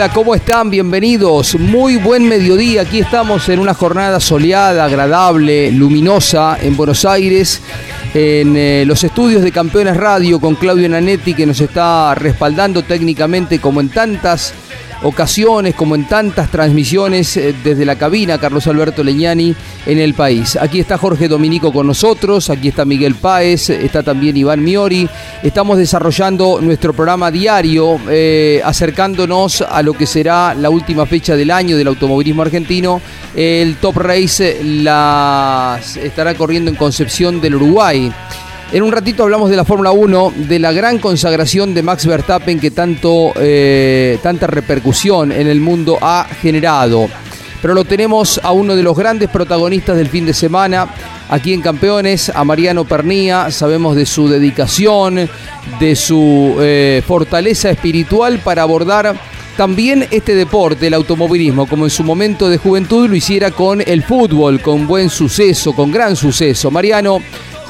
Hola, ¿cómo están? Bienvenidos. Muy buen mediodía. Aquí estamos en una jornada soleada, agradable, luminosa en Buenos Aires, en eh, los estudios de Campeones Radio con Claudio Nanetti que nos está respaldando técnicamente como en tantas ocasiones, como en tantas transmisiones eh, desde la cabina, Carlos Alberto Leñani en el país. Aquí está Jorge Dominico con nosotros, aquí está Miguel Páez, está también Iván Miori. Estamos desarrollando nuestro programa diario, eh, acercándonos a lo que será la última fecha del año del automovilismo argentino. El Top Race la estará corriendo en Concepción del Uruguay. En un ratito hablamos de la Fórmula 1, de la gran consagración de Max Verstappen que tanto, eh, tanta repercusión en el mundo ha generado. Pero lo tenemos a uno de los grandes protagonistas del fin de semana, aquí en Campeones, a Mariano Pernía. Sabemos de su dedicación, de su eh, fortaleza espiritual para abordar también este deporte, el automovilismo, como en su momento de juventud lo hiciera con el fútbol, con buen suceso, con gran suceso. Mariano,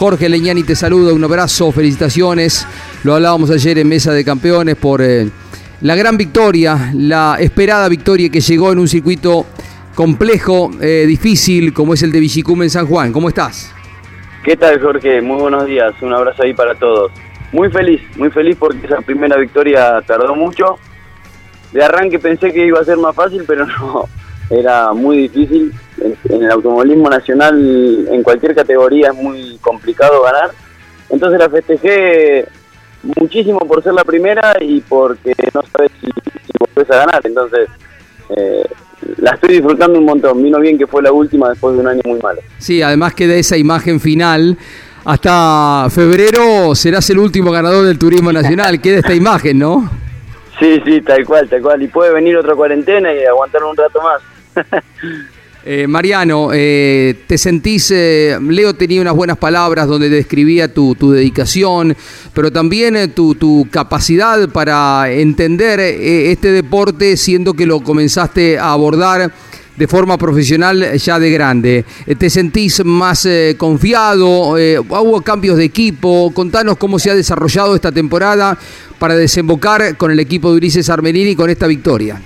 Jorge Leñani te saluda, un abrazo, felicitaciones. Lo hablábamos ayer en Mesa de Campeones por eh, la gran victoria, la esperada victoria que llegó en un circuito complejo, eh, difícil, como es el de Villicum en San Juan. ¿Cómo estás? ¿Qué tal, Jorge? Muy buenos días. Un abrazo ahí para todos. Muy feliz, muy feliz porque esa primera victoria tardó mucho. De arranque pensé que iba a ser más fácil, pero no. Era muy difícil. En, el automovilismo nacional, en cualquier categoría, es muy complicado ganar. Entonces la festejé muchísimo por ser la primera y porque no sabes si, si volvés a ganar. Entonces, eh, la estoy disfrutando un montón. Vino bien que fue la última después de un año muy malo. Sí, además queda esa imagen final. Hasta febrero serás el último ganador del turismo nacional. Queda esta imagen, ¿no? Sí, sí, tal cual, tal cual. Y puede venir otra cuarentena y aguantar un rato más. Eh, Mariano, eh, te sentís, eh, Leo tenía unas buenas palabras donde describía tu, tu dedicación, pero también tu, tu capacidad para entender este deporte, siendo que lo comenzaste a abordar de forma profesional ya de grande. ¿Te sentís más confiado? ¿Hubo cambios de equipo? Contanos cómo se ha desarrollado esta temporada para desembocar con el equipo de Ulises Armelini con esta victoria.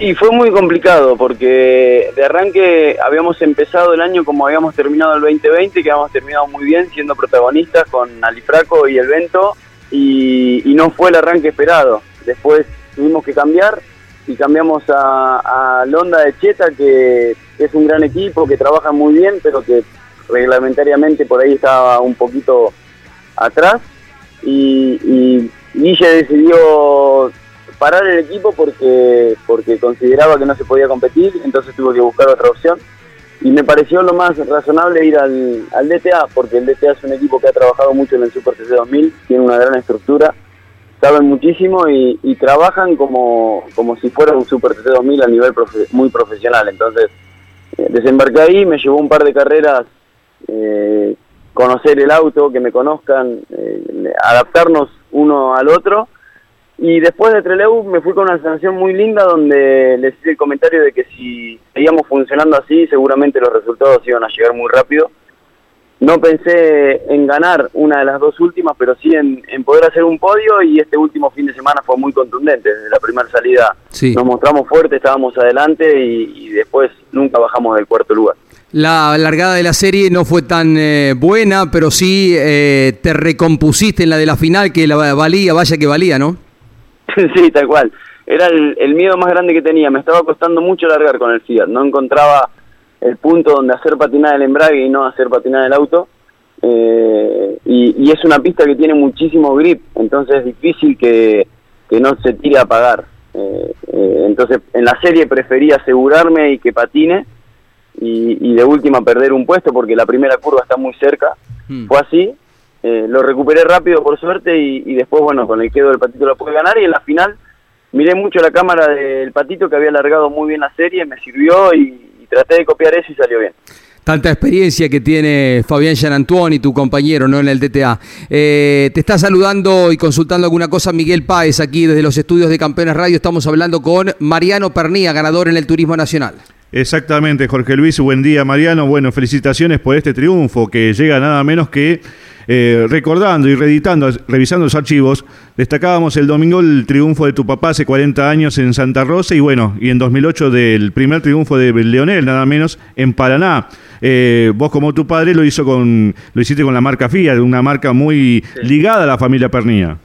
Y fue muy complicado porque de arranque habíamos empezado el año como habíamos terminado el 2020, que habíamos terminado muy bien siendo protagonistas con Alifraco y el Vento y, y no fue el arranque esperado. Después tuvimos que cambiar y cambiamos a, a Londa de Cheta, que es un gran equipo, que trabaja muy bien, pero que reglamentariamente por ahí estaba un poquito atrás. Y, y Guille decidió parar el equipo porque porque consideraba que no se podía competir, entonces tuvo que buscar otra opción. y me pareció lo más razonable ir al, al DTA, porque el DTA es un equipo que ha trabajado mucho en el Super TC 2000, tiene una gran estructura, saben muchísimo y, trabajan como, como si fuera un Super TC 2000 a nivel muy profesional. Entonces, eh, desembarqué ahí, me llevó un par de carreras eh, conocer el auto, que me conozcan, eh, adaptarnos uno al otro. Y después de Trelew me fui con una sensación muy linda donde les hice el comentario de que si seguíamos funcionando así, seguramente los resultados iban a llegar muy rápido. No pensé en ganar una de las dos últimas, pero sí en, en poder hacer un podio y este último fin de semana fue muy contundente. Desde la primera salida Sí. nos mostramos fuertes, estábamos adelante y, y después nunca bajamos del cuarto lugar. La largada de la serie no fue tan eh, buena, pero sí eh, te recompusiste en la de la final, que la valía, vaya que valía, ¿no? sí, tal cual. Era el, el miedo más grande que tenía. Me estaba costando mucho largar con el Fiat. No encontraba el punto donde hacer patinar el embrague y no hacer patinar el auto. Eh, y, y es una pista que tiene muchísimo grip, entonces es difícil que, que no se tire a apagar. Eh, eh, entonces en la serie preferí asegurarme y que patine y, y de última perder un puesto porque la primera curva está muy cerca. Hmm. Fue así, eh, lo recuperé rápido por suerte y, y después, bueno, con el quedo del patito lo pude ganar y en la final miré mucho la cámara del patito que había alargado muy bien la serie, me sirvió y, y traté de copiar eso y salió bien. Tanta experiencia que tiene Fabián Gianantuoni, tu compañero, ¿no? En el DTA. Eh, te está saludando y consultando alguna cosa Miguel Páez aquí desde los estudios de Campeones Radio. Estamos hablando con Mariano Pernía, ganador en el Turismo Nacional. Exactamente, Jorge Luis, buen día Mariano. Bueno, felicitaciones por este triunfo que llega nada menos que eh, recordando y reeditando, revisando los archivos. Destacábamos el domingo el triunfo de tu papá hace 40 años en Santa Rosa y bueno, y en 2008 del primer triunfo de Leonel, nada menos en Paraná. Eh, vos como tu padre lo hizo con lo hiciste con la marca Fiat, una marca muy ligada a la familia Pernía.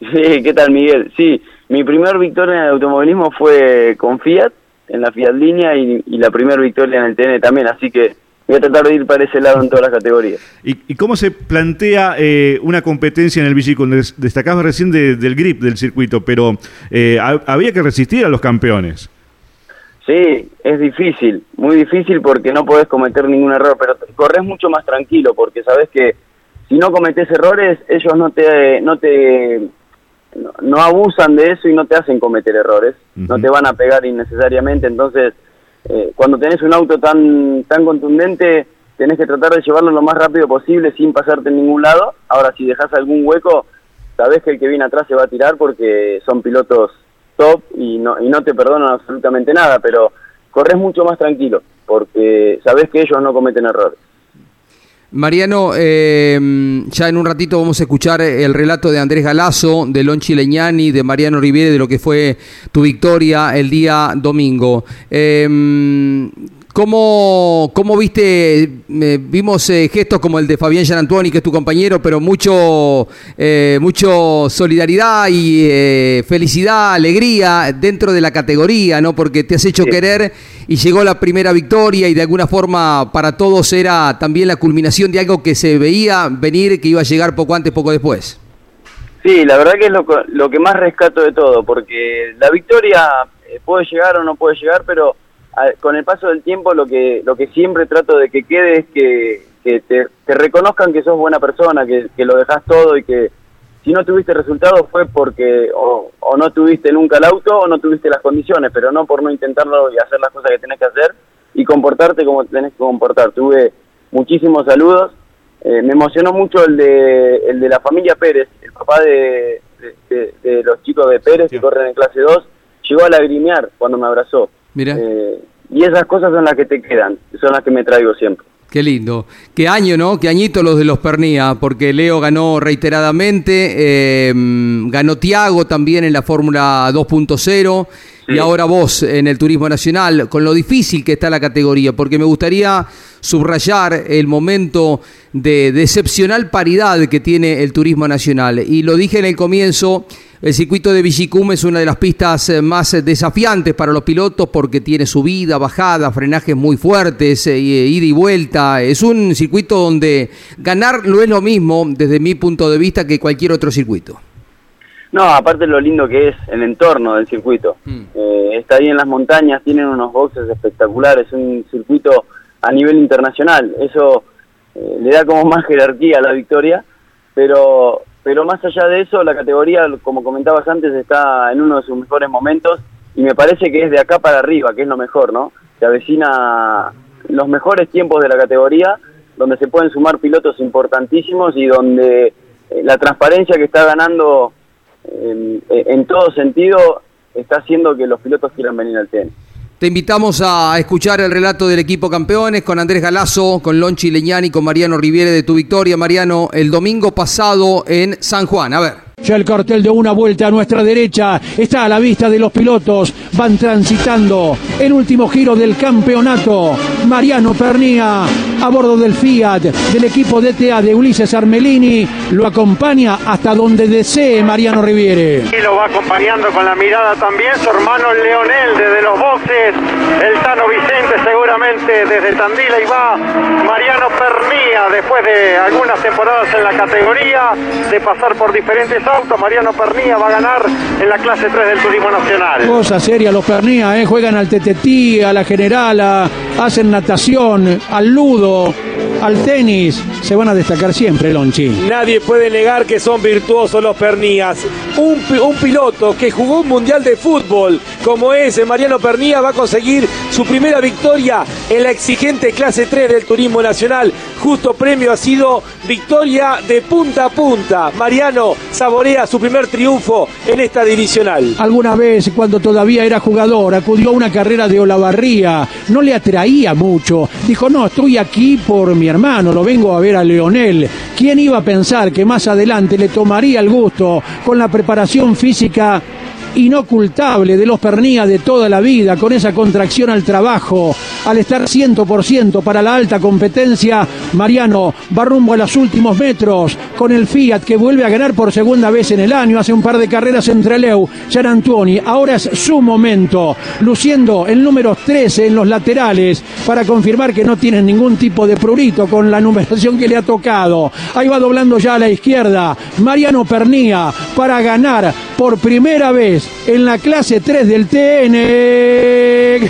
Sí, ¿qué tal Miguel? Sí, mi primer victoria en el automovilismo fue con Fiat, en la Fiat Línea y, y la primera victoria en el TN también, así que voy a tratar de ir para ese lado en todas las categorías. ¿Y, y cómo se plantea eh, una competencia en el bicicleta? Des- Destacabas recién de- del grip del circuito, pero eh, ha- había que resistir a los campeones. Sí, es difícil, muy difícil porque no podés cometer ningún error, pero corres mucho más tranquilo porque sabes que si no cometes errores, ellos no te no te no, no abusan de eso y no te hacen cometer errores, no te van a pegar innecesariamente, entonces eh, cuando tenés un auto tan tan contundente tenés que tratar de llevarlo lo más rápido posible sin pasarte en ningún lado. Ahora si dejas algún hueco, sabés que el que viene atrás se va a tirar porque son pilotos top y no, y no te perdonan absolutamente nada, pero corres mucho más tranquilo porque sabés que ellos no cometen errores. Mariano, eh, ya en un ratito vamos a escuchar el relato de Andrés Galazo, de Lonchi Leñani, de Mariano Riviere, de lo que fue tu victoria el día domingo. Eh, ¿Cómo, cómo viste? eh, vimos eh, gestos como el de Fabián Gianantuoni, que es tu compañero, pero mucho, eh, mucho solidaridad y eh, felicidad, alegría dentro de la categoría, ¿no? Porque te has hecho Sí. querer y llegó la primera victoria y de alguna forma para todos era también la culminación de algo que se veía venir, que iba a llegar poco antes, poco después. Sí, la verdad que es lo, lo que más rescato de todo, porque la victoria eh, puede llegar o no puede llegar, pero a- con el paso del tiempo lo que lo que siempre trato de que quede es que, que te, te reconozcan que sos buena persona, que, que lo dejas todo y que si no tuviste resultados fue porque o, o no tuviste nunca el auto o no tuviste las condiciones, pero no por no intentarlo y hacer las cosas que tenés que hacer y comportarte como tenés que comportar. Tuve muchísimos saludos, eh, me emocionó mucho el de, el de la familia Pérez, el papá de, de, de- de los chicos de Pérez que corren en clase 2, llegó a lagrimear cuando me abrazó. Mira. Eh, y esas cosas son las que te quedan, son las que me traigo siempre. Qué lindo. Qué año, ¿no? Qué añito los de los Pernía, porque Leo ganó reiteradamente, eh, ganó Tiago también en la Fórmula 2.0 y ahora vos en el Turismo Nacional, con lo difícil que está la categoría, porque me gustaría subrayar el momento de, de excepcional paridad que tiene el Turismo Nacional. Y lo dije en el comienzo, el circuito de Villicum es una de las pistas eh, más eh, desafiantes para los pilotos porque tiene subida, bajada, frenajes muy fuertes, eh, ida y vuelta. Es un circuito donde ganar no es lo mismo, desde mi punto de vista, que cualquier otro circuito. No, aparte lo lindo que es el entorno del circuito. Mm. Eh, está ahí en las montañas, tienen unos boxes espectaculares, un circuito a nivel internacional. Eso eh, le da como más jerarquía a la victoria, pero, pero más allá de eso, la categoría, como comentabas antes, está en uno de sus mejores momentos y me parece que es de acá para arriba, que es lo mejor, ¿no? Se avecina los mejores tiempos de la categoría, donde se pueden sumar pilotos importantísimos y donde eh, la transparencia que está ganando en, en todo sentido está haciendo que los pilotos quieran venir al TN. Te invitamos a escuchar el relato del equipo campeones con Andrés Galazo, con Lonchi Leñani, con Mariano Riviere de tu victoria, Mariano, el domingo pasado en San Juan. A ver. Ya el cartel de una vuelta a nuestra derecha está a la vista de los pilotos. Van transitando el último giro del campeonato. Mariano Pernía a bordo del Fiat del equipo DTA de Ulises Armelini lo acompaña hasta donde desee Mariano Riviere. Y lo va acompañando con la mirada también su hermano Leonel desde los boxes, el Tano Vicente seguramente desde Tandila y va Mariano Pernía después de algunas temporadas en la categoría, de pasar por diferentes autos, Mariano Pernía va a ganar en la clase 3 del Turismo Nacional. Cosa seria los Pernía, ¿eh? juegan al TTT, a la Generala, hacen natación, al ludo, al tenis. Se van a destacar siempre, Lonchi. Nadie puede negar que son virtuosos los Pernías. Un, pi- un piloto que jugó un mundial de fútbol como ese, Mariano Pernía, va a conseguir su primera victoria en la exigente clase 3 del Turismo Nacional. Justo premio ha sido victoria de punta a punta. Mariano saborea su primer triunfo en esta divisional. Alguna vez, cuando todavía era jugador, acudió a una carrera de Olavarría. No le atraía mucho. Dijo, no, estoy aquí por mi hermano, lo vengo a ver a Leonel. ¿Quién iba a pensar que más adelante le tomaría el gusto con la preparación física inocultable de los Pernía de toda la vida, con esa contracción al trabajo, al estar 100% para la alta competencia, Mariano va rumbo a los últimos metros con el Fiat que vuelve a ganar por segunda vez en el año, hace un par de carreras entre Leu, Gian Antoni, ahora es su momento, luciendo el número 13 en los laterales para confirmar que no tienen ningún tipo de prurito con la numeración que le ha tocado. Ahí va doblando ya a la izquierda, Mariano Pernía para ganar por primera vez en la clase 3 del TN.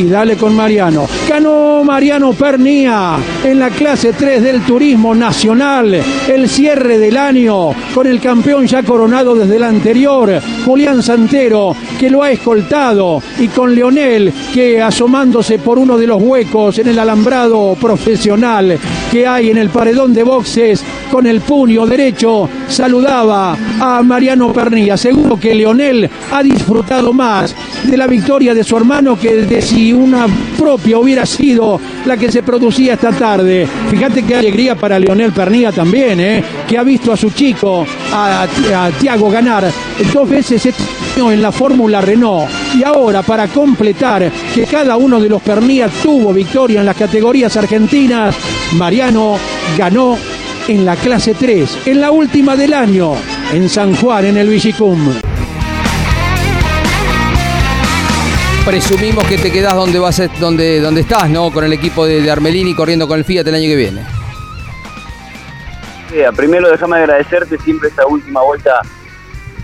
Y dale con Mariano. Ganó Mariano Pernía en la clase 3 del Turismo Nacional. El cierre del año con el campeón ya coronado desde el anterior, Julián Santero, que lo ha escoltado. Y con Leonel, que asomándose por uno de los huecos en el alambrado profesional que hay en el paredón de boxes, con el puño derecho, saludaba a Mariano Pernilla. Seguro que Leonel ha disfrutado más de la victoria de su hermano que de si una propia hubiera sido la que se producía esta tarde. Fíjate qué alegría para Leonel Pernilla también, ¿eh? que ha visto a su chico, a, Tiago, ganar dos veces este año en la Fórmula Renault. Y ahora, para completar que cada uno de los Pernilla tuvo victoria en las categorías argentinas, Mariano ganó en la clase 3, en la última del año, en San Juan, en el Villicum. Presumimos que te quedás donde vas, a- donde, donde estás, ¿no? Con el equipo de, de Armelini corriendo con el Fiat el año que viene. Primero déjame agradecerte siempre esta última vuelta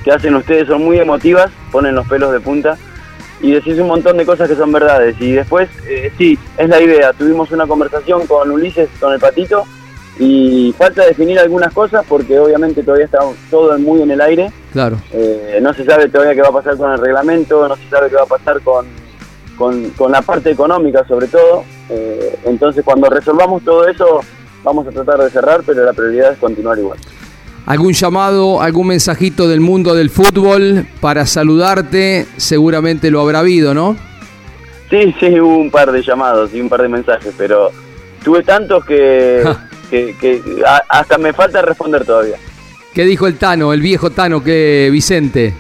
que hacen ustedes, son muy emotivas, ponen los pelos de punta y decís un montón de cosas que son verdades. Y después, eh, sí, es la idea. Tuvimos una conversación con Ulises, con el patito, y falta definir algunas cosas porque obviamente todavía está todo muy en el aire. Claro. Eh, no se sabe todavía qué va a pasar con el reglamento, no se sabe qué va a pasar con, con, con la parte económica sobre todo. Eh, entonces cuando resolvamos todo eso vamos a tratar de cerrar, pero la prioridad es continuar igual. ¿Algún llamado, algún mensajito del mundo del fútbol para saludarte? Seguramente lo habrá habido, ¿no? Sí, sí, hubo un par de llamados y un par de mensajes, pero tuve tantos que, que, hasta me falta responder todavía. ¿Qué dijo el Tano, el viejo Tano, que Vicente?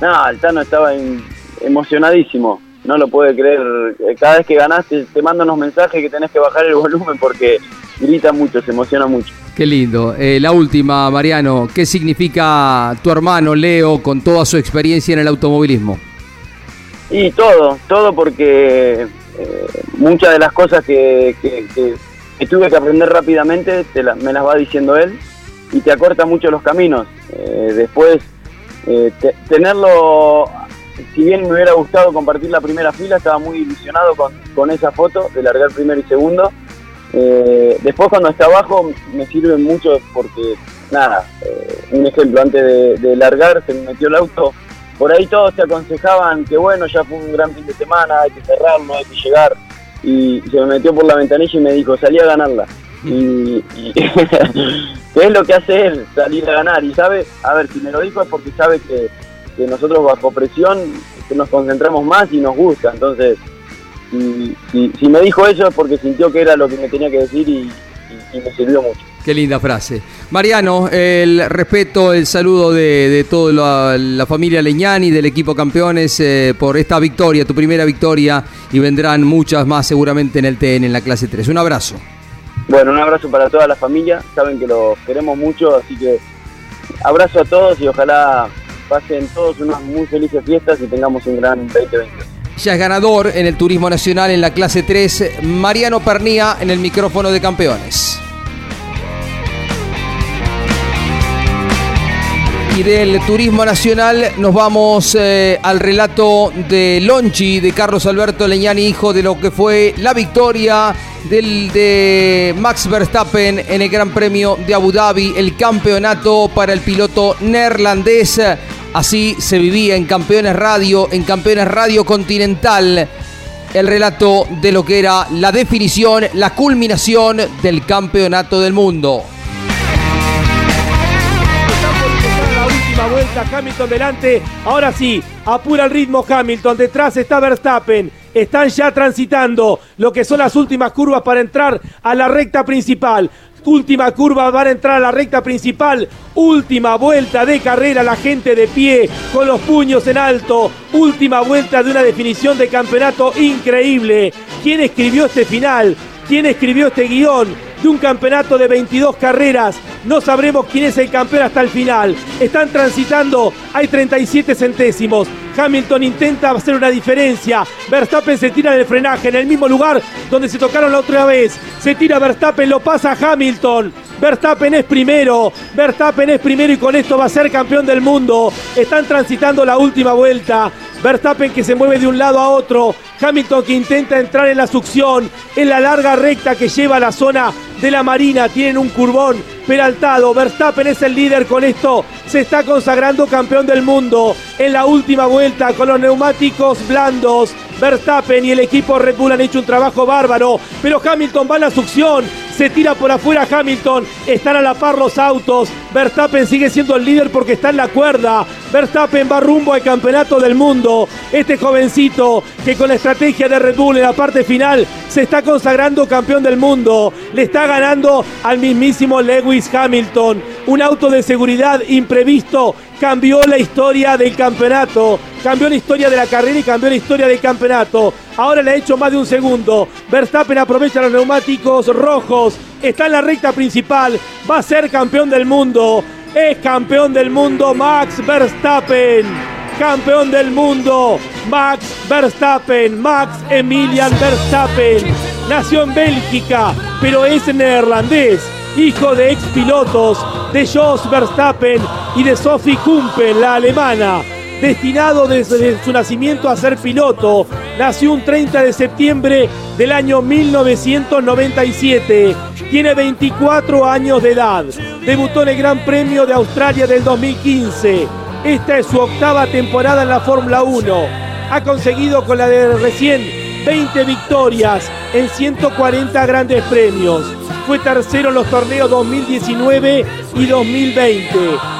No, el Tano estaba en- emocionadísimo, no lo puede creer. Eh, Cada vez que ganaste te manda unos mensajes que tenés que bajar el volumen porque grita mucho, se emociona mucho. Qué lindo. Eh, la última, Mariano, ¿qué significa tu hermano Leo con toda su experiencia en el automovilismo? Y todo, todo porque eh, muchas de las cosas que, que- que- que tuve que aprender rápidamente te la- me las va diciendo él y te acorta mucho los caminos. Eh, después, eh, te- tenerlo si bien me hubiera gustado compartir la primera fila, estaba muy ilusionado con, con esa foto de largar primero y segundo. Eh, después cuando está abajo me sirve mucho porque, nada, un ejemplo, antes de, de largar se me metió el auto, por ahí todos te aconsejaban que bueno, ya fue un gran fin de semana, hay que cerrarlo, hay que llegar, y se me metió por la ventanilla y me dijo, salí a ganarla. Y, y ¿qué es lo que hace él? Salir a ganar. Y sabe, a ver, si me lo dijo es porque sabe que, que nosotros bajo presión nos concentramos más y nos gusta. Entonces, si, si- me dijo eso es porque sintió que era lo que me tenía que decir y, y- y me sirvió mucho. Qué linda frase. Mariano, el respeto, el saludo de, de toda la, la familia Leñani, del equipo campeones, eh, por esta victoria, tu primera victoria, y vendrán muchas más seguramente en el TN, en la clase 3. Un abrazo. Bueno, un abrazo para toda la familia, saben que los queremos mucho, así que abrazo a todos y ojalá pasen todos unas muy felices fiestas y tengamos un gran 2020. Ya es ganador en el Turismo Nacional en la clase 3, Mariano Pernía en el micrófono de campeones. Y del Turismo Nacional nos vamos eh, al relato de Lonchi, de Carlos Alberto Leñani, hijo de lo que fue la victoria del, de Max Verstappen en el Gran Premio de Abu Dhabi, el campeonato para el piloto neerlandés. Así se vivía en Campeones Radio, en Campeones Radio Continental, el relato de lo que era la definición, la culminación del campeonato del mundo. Vuelta, Hamilton delante, ahora sí, apura el ritmo Hamilton, detrás está Verstappen, están ya transitando lo que son las últimas curvas para entrar a la recta principal. Última curva, van a entrar a la recta principal. Última vuelta de carrera, la gente de pie, con los puños en alto. Última vuelta de una definición de campeonato increíble. ¿Quién escribió este final? ¿Quién escribió este guion? De un campeonato de 22 carreras. No sabremos quién es el campeón hasta el final. Están transitando, hay 37 centésimos. Hamilton intenta hacer una diferencia. Verstappen se tira del frenaje en el mismo lugar donde se tocaron la otra vez. Se tira Verstappen, lo pasa Hamilton. Verstappen es primero, Verstappen es primero y con esto va a ser campeón del mundo. Están transitando la última vuelta. Verstappen que se mueve de un lado a otro. Hamilton que intenta entrar en la succión. En la larga recta que lleva a la zona de la Marina. Tienen un curvón peraltado. Verstappen es el líder con esto. Se está consagrando campeón del mundo. En la última vuelta con los neumáticos blandos. Verstappen y el equipo Red Bull han hecho un trabajo bárbaro. Pero Hamilton va a la succión. Se tira por afuera Hamilton. Están a la par los autos. Verstappen sigue siendo el líder porque está en la cuerda. Verstappen va rumbo al campeonato del mundo. Este jovencito que con la estrategia de Red Bull en la parte final se está consagrando campeón del mundo. Le está ganando al mismísimo Lewis Hamilton. Un auto de seguridad imprevisto cambió la historia del campeonato. Cambió la historia de la carrera y cambió la historia del campeonato. Ahora le ha hecho más de un segundo. Verstappen aprovecha los neumáticos rojos. Está en la recta principal. Va a ser campeón del mundo. Es campeón del mundo Max Verstappen. Campeón del mundo Max Verstappen. Max Emilian Verstappen. Nació en Bélgica, pero es neerlandés. Hijo de ex pilotos de Jos Verstappen y de Sophie Kumpen, la alemana destinado desde su nacimiento a ser piloto. Nació un 30 de septiembre del año 1997. Tiene 24 años de edad. Debutó en el Gran Premio de Australia del 2015. Esta es su octava temporada en la Fórmula 1. Ha conseguido con la de recién 20 victorias en 140 grandes premios. Fue tercero en los torneos 2019 y 2020.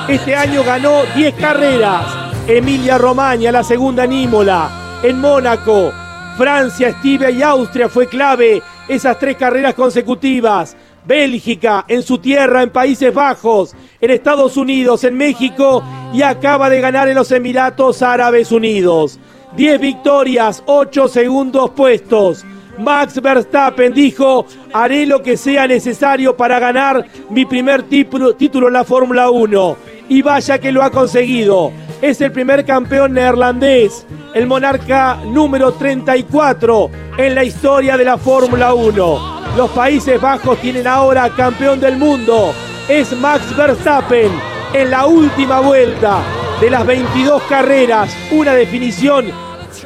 Este año ganó 10 carreras. Emilia Romagna, la segunda en Imola, en Mónaco, Francia, Estivia y Austria fue clave esas tres carreras consecutivas. Bélgica, en su tierra, en Países Bajos, en Estados Unidos, en México y acaba de ganar en los Emiratos Árabes Unidos. 10 victorias, 8 segundos puestos. Max Verstappen dijo, haré lo que sea necesario para ganar mi primer título en la Fórmula 1. Y vaya que lo ha conseguido. Es el primer campeón neerlandés, el monarca número 34 en la historia de la Fórmula 1. Los Países Bajos tienen ahora campeón del mundo. Es Max Verstappen en la última vuelta. de las 22 carreras, una definición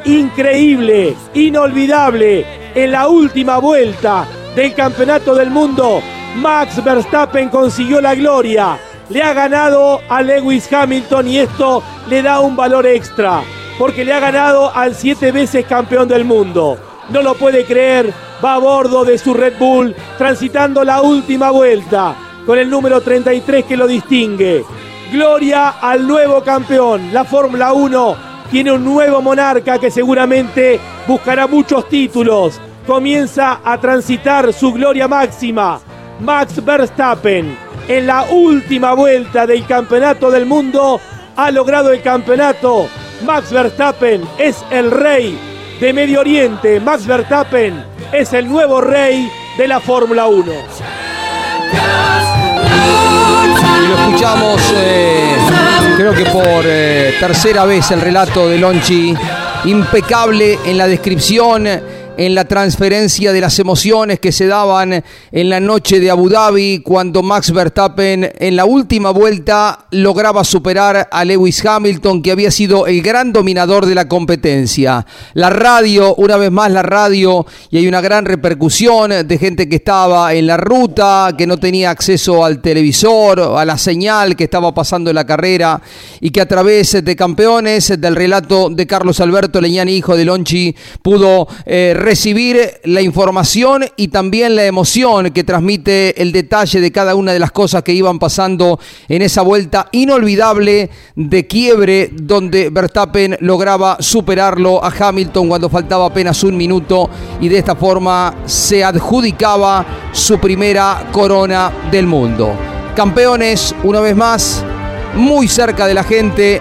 increíble, inolvidable, en la última vuelta del Campeonato del Mundo, Max Verstappen consiguió la gloria. Le ha ganado a Lewis Hamilton y esto le da un valor extra, porque le ha ganado al siete veces campeón del mundo. No lo puede creer, va a bordo de su Red Bull, transitando la última vuelta, con el número 33 que lo distingue. Gloria al nuevo campeón. La Fórmula 1 tiene un nuevo monarca que seguramente buscará muchos títulos. Comienza a transitar su gloria máxima. Max Verstappen, en la última vuelta del Campeonato del Mundo, ha logrado el campeonato. Max Verstappen es el rey de Medio Oriente. Max Verstappen es el nuevo rey de la Fórmula 1. Y lo escuchamos, eh, creo que por eh, tercera vez el relato de Lonchi, impecable en la descripción en la transferencia de las emociones que se daban en la noche de Abu Dhabi cuando Max Verstappen en la última vuelta lograba superar a Lewis Hamilton que había sido el gran dominador de la competencia. La radio, una vez más la radio y hay una gran repercusión de gente que estaba en la ruta, que no tenía acceso al televisor, a la señal que estaba pasando en la carrera y que a través de campeones del relato de Carlos Alberto Leñani, hijo de Lonchi, pudo eh, recibir la información y también la emoción que transmite el detalle de cada una de las cosas que iban pasando en esa vuelta inolvidable de quiebre donde Verstappen lograba superarlo a Hamilton cuando faltaba apenas un minuto y de esta forma se adjudicaba su primera corona del mundo. Campeones, una vez más, muy cerca de la gente,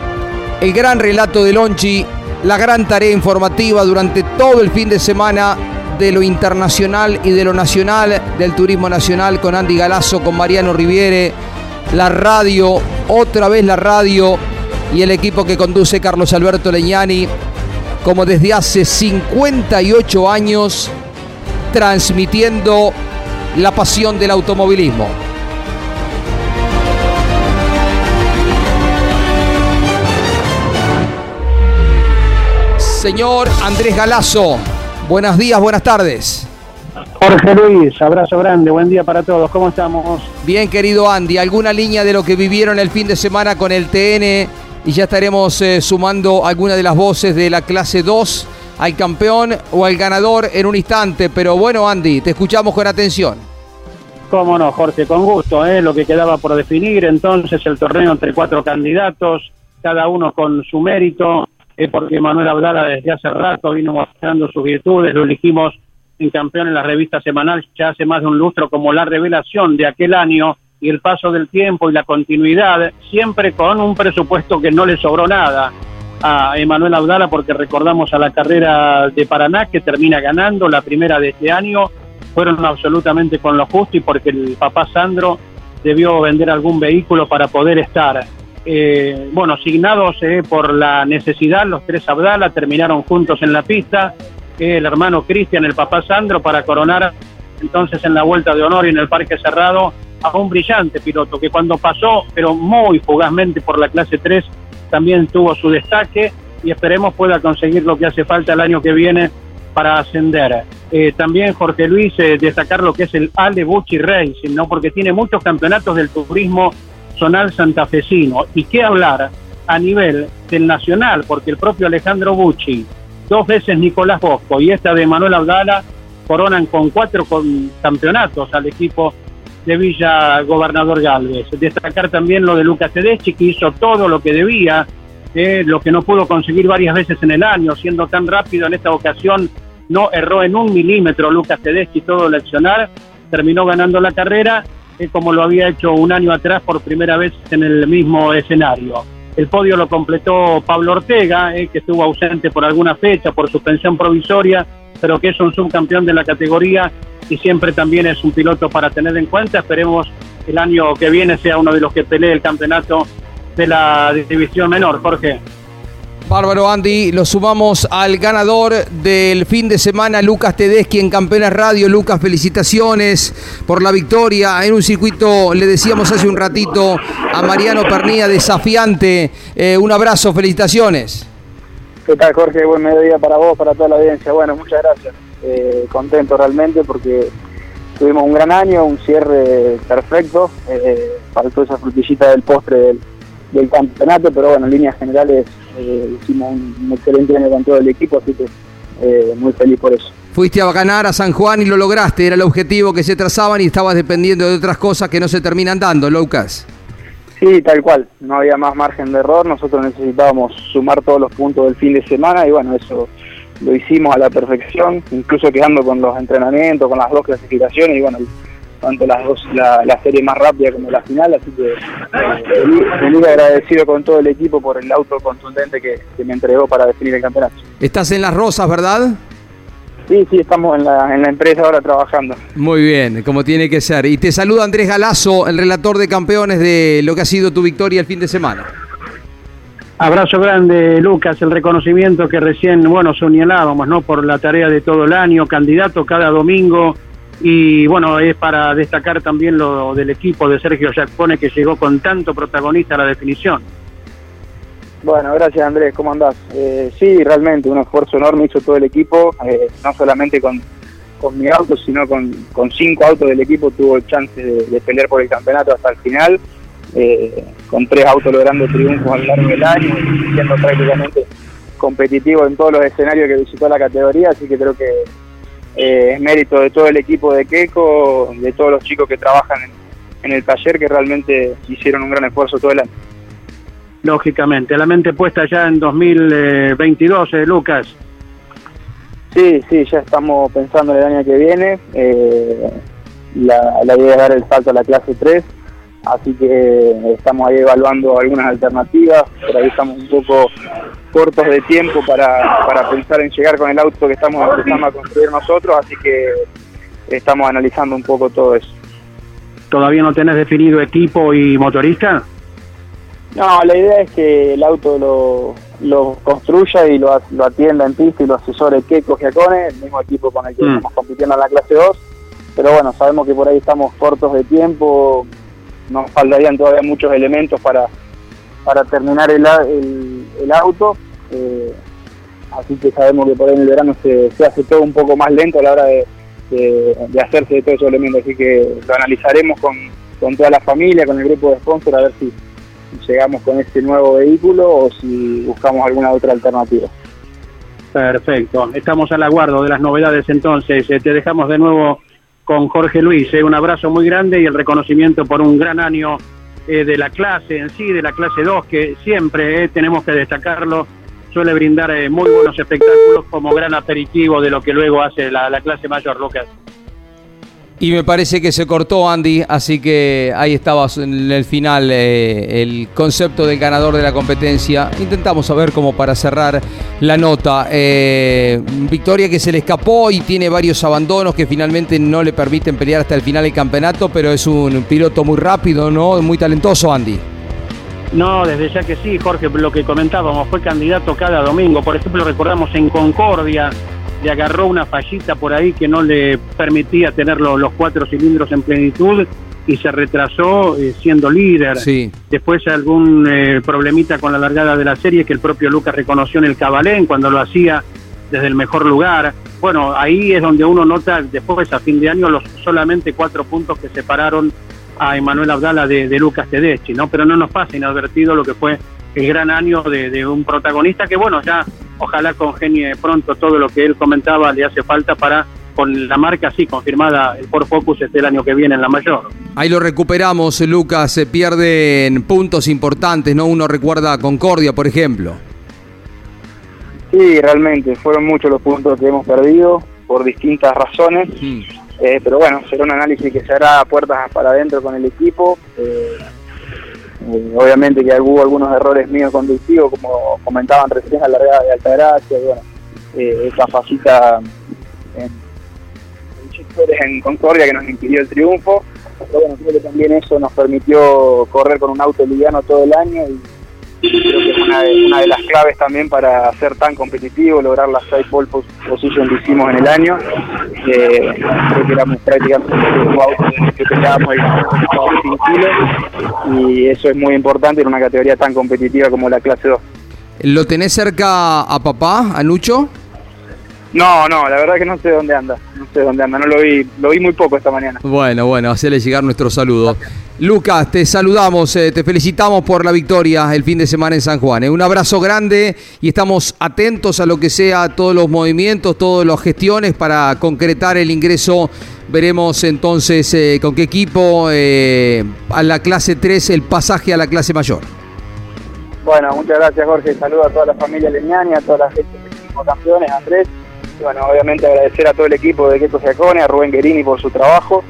el gran relato de Lonchi la gran tarea informativa durante todo el fin de semana de lo internacional y de lo nacional, del turismo nacional con Andy Galazo, con Mariano Riviere, la radio, otra vez la radio y el equipo que conduce Carlos Alberto Leñani, como desde hace 58 años, transmitiendo la pasión del automovilismo. Señor Andrés Galazo. Buenos días, buenas tardes. Jorge Luis, abrazo grande, buen día para todos, ¿cómo estamos? Bien, querido Andy, ¿alguna línea de lo que vivieron el fin de semana con el TN? Y ya estaremos eh, sumando alguna de las voces de la clase 2 al campeón o al ganador en un instante. Pero bueno, Andy, te escuchamos con atención. Cómo no, Jorge, con gusto, ¿eh? lo que quedaba por definir entonces el torneo entre cuatro candidatos, cada uno con su mérito, es porque Manuel Abdala desde hace rato vino mostrando sus virtudes, lo elegimos en campeón en la revista semanal ya hace más de un lustro como la revelación de aquel año y el paso del tiempo y la continuidad, siempre con un presupuesto que no le sobró nada a Emanuel Abdala porque recordamos a la carrera de Paraná que termina ganando la primera de este año, fueron absolutamente con lo justo y porque el papá Sandro debió vender algún vehículo para poder estar eh, bueno, asignados eh, por la necesidad, los tres Abdala terminaron juntos en la pista, eh, el hermano Cristian, el papá Sandro, para coronar entonces en la vuelta de honor y en el parque cerrado a un brillante piloto que cuando pasó, pero muy fugazmente por la clase 3, también tuvo su destaque y esperemos pueda conseguir lo que hace falta el año que viene para ascender. Eh, también Jorge Luis, destacar lo que es el Ale Bucci Racing, ¿no? porque tiene muchos campeonatos del turismo zonal santafesino. ¿Y qué hablar a nivel del nacional? Porque el propio Alejandro Bucci, dos veces Nicolás Bosco y esta de Manuel Abdala coronan con cuatro campeonatos al equipo de Villa Gobernador Galvez. Destacar también lo de Lucas Tedeschi, que hizo todo lo que debía, eh, lo que no pudo conseguir varias veces en el año, siendo tan rápido en esta ocasión, no erró en un milímetro Lucas Tedeschi todo leccionar, terminó ganando la carrera como lo había hecho un año atrás por primera vez en el mismo escenario. El podio lo completó Pablo Ortega, eh, que estuvo ausente por alguna fecha, por suspensión provisoria, pero que es un subcampeón de la categoría y siempre también es un piloto para tener en cuenta. Esperemos el año que viene sea uno de los que pelee el campeonato de la división menor, Jorge. Bárbaro Andy, lo sumamos al ganador del fin de semana, Lucas Tedeschi en Campeones Radio. Lucas, felicitaciones por la victoria en un circuito, le decíamos hace un ratito a Mariano Pernía, desafiante. Eh, un abrazo, felicitaciones. ¿Qué tal, Jorge? Buen mediodía para vos, para toda la audiencia. Bueno, muchas gracias. Eh, contento realmente porque tuvimos un gran año, un cierre perfecto. Eh, faltó esa frutillita del postre del, del campeonato, pero bueno, en líneas generales eh, hicimos un, un excelente año con todo el equipo, así que eh, muy feliz por eso. Fuiste a ganar a San Juan y lo lograste, era el objetivo que se trazaban y estabas dependiendo de otras cosas que no se terminan dando, Lucas. Sí, tal cual, no había más margen de error, nosotros necesitábamos sumar todos los puntos del fin de semana y bueno, eso lo hicimos a la perfección, incluso quedando con los entrenamientos, con las dos clasificaciones y bueno, tanto las dos, la, la serie más rápida como la final, así que eh, agradecido con todo el equipo por el auto contundente que, que me entregó para definir el campeonato. Estás en Las Rosas, ¿verdad? Sí, sí, estamos en la, en la empresa ahora trabajando. Muy bien, como tiene que ser. Y te saluda Andrés Galazo, el relator de campeones de lo que ha sido tu victoria el fin de semana. Abrazo grande, Lucas, el reconocimiento que recién, bueno, señalábamos, ¿no? Por la tarea de todo el año, candidato cada domingo. Y bueno, es para destacar también lo del equipo de Sergio Jacpone que llegó con tanto protagonista a la definición. Bueno, gracias Andrés, ¿cómo andás? Eh, sí, realmente un esfuerzo enorme hizo todo el equipo, eh, no solamente con, con mi auto, sino con, con cinco autos del equipo tuvo el chance de, pelear por el campeonato hasta el final, eh, con tres autos logrando triunfos a lo largo del año y siendo prácticamente competitivo en todos los escenarios que visitó la categoría, así que creo que eh, es mérito de todo el equipo de Keco, de todos los chicos que trabajan en, en el taller que realmente hicieron un gran esfuerzo todo el año. Lógicamente, la mente puesta ya en 2022, eh, Lucas. Sí, sí, ya estamos pensando en el año que viene. Eh, la, la idea es dar el salto a la clase 3, así que estamos ahí evaluando algunas alternativas. Por ahí estamos un poco cortos de tiempo para, para pensar en llegar con el auto que estamos empezando a construir nosotros, así que estamos analizando un poco todo eso. ¿Todavía no tenés definido equipo y motorista? No, la idea es que el auto lo, lo construya y lo, lo atienda en pista y lo asesore Keiko Giacone, el mismo equipo con el que Mm. estamos compitiendo en la clase 2. Pero bueno, sabemos que por ahí estamos cortos de tiempo, nos faltarían todavía muchos elementos para, para terminar el, el, auto. eh, así que sabemos que por ahí en el verano se, hace todo un poco más lento a la hora de, de, de hacerse de todos esos elementos. Así que lo analizaremos con, con toda la familia, con el grupo de sponsor, a ver si llegamos con este nuevo vehículo o si buscamos alguna otra alternativa. Perfecto. Estamos al aguardo de las novedades entonces. Eh, te dejamos de nuevo con Jorge Luis. eh, Un abrazo muy grande y el reconocimiento por un gran año eh, de la clase en sí, de la clase 2, que siempre eh, tenemos que destacarlo. Suele brindar eh, muy buenos espectáculos como gran aperitivo de lo que luego hace la, la clase mayor, Lucas. Y me parece que se cortó Andy, así que ahí estaba en el final eh, el concepto del ganador de la competencia. Intentamos saber cómo para cerrar la nota. Eh, victoria que se le escapó y tiene varios abandonos que finalmente no le permiten pelear hasta el final del campeonato, pero es un piloto muy rápido, ¿no? Muy talentoso Andy. No, desde ya que sí, Jorge, lo que comentábamos, fue candidato cada domingo. Por ejemplo, recordamos en Concordia, le agarró una fallita por ahí que no le permitía tener lo- los cuatro cilindros en plenitud y se retrasó eh, siendo líder. Sí. Después algún eh, problemita con la largada de la serie que el propio Lucas reconoció en el Cabalén cuando lo hacía desde el mejor lugar. Bueno, ahí es donde uno nota después a fin de año los solamente cuatro puntos que separaron a Emanuel Abdala de, de Lucas Tedeschi, ¿no? Pero no nos pasa inadvertido lo que fue el gran año de, de un protagonista que, bueno, ya ojalá congenie pronto todo lo que él comentaba, le hace falta para, con la marca así confirmada, el Ford Focus esté el año que viene en la mayor. Ahí lo recuperamos, Lucas. Se pierden puntos importantes, ¿no? Uno recuerda a Concordia, por ejemplo. Sí, realmente, fueron muchos los puntos que hemos perdido por distintas razones. Mm. Eh, pero bueno, será un análisis que se hará puertas para adentro con el equipo. Eh, eh, obviamente que hubo algunos errores míos conductivos, como comentaban recién, a la de Altagracia, y bueno, eh, esa facita en, en Concordia que nos impidió el triunfo. Pero bueno, creo que también eso nos permitió correr con un auto liviano todo el año y, creo que es una de, las claves también para ser tan competitivo, lograr las seis pole pos- position que hicimos en el año. Eh, creo que éramos prácticamente el único auto que 100 kilos y eso es muy importante en una categoría tan competitiva como la clase 2. ¿Lo tenés cerca a papá, a Lucho? No, no, la verdad que no sé dónde anda, no sé dónde anda, no lo vi, lo vi muy poco esta mañana. Bueno, bueno, hacerle llegar nuestro saludo. Lucas, te saludamos, eh, te felicitamos por la victoria el fin de semana en San Juan. eh. Un abrazo grande y estamos atentos a lo que sea, todos los movimientos, todas las gestiones para concretar el ingreso. Veremos entonces eh, con qué equipo a la clase 3 el pasaje a la clase mayor. Bueno, muchas gracias Jorge, saludo a toda la familia Leñani, a toda la gente del equipo campeones, Andrés, y bueno, obviamente agradecer a todo el equipo de Queto Giacone, a Rubén Guerini por su trabajo,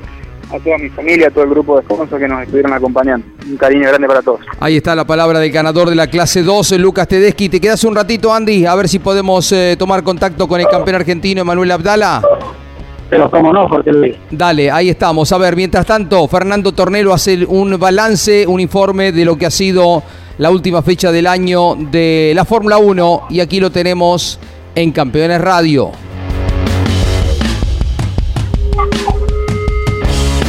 a toda mi familia, a todo el grupo de sponsors que nos estuvieron acompañando. Un cariño grande para todos. Ahí está la palabra del ganador de la clase 2, Lucas Tedeschi. ¿Te quedas un ratito, Andy? A ver si podemos eh, tomar contacto con el campeón argentino, Emanuel Abdala. Pero cómo no, Jorge Luis. Dale, ahí estamos. A ver, mientras tanto, Fernando Tornelo hace un balance, un informe de lo que ha sido la última fecha del año de la Fórmula 1 y aquí lo tenemos en Campeones Radio.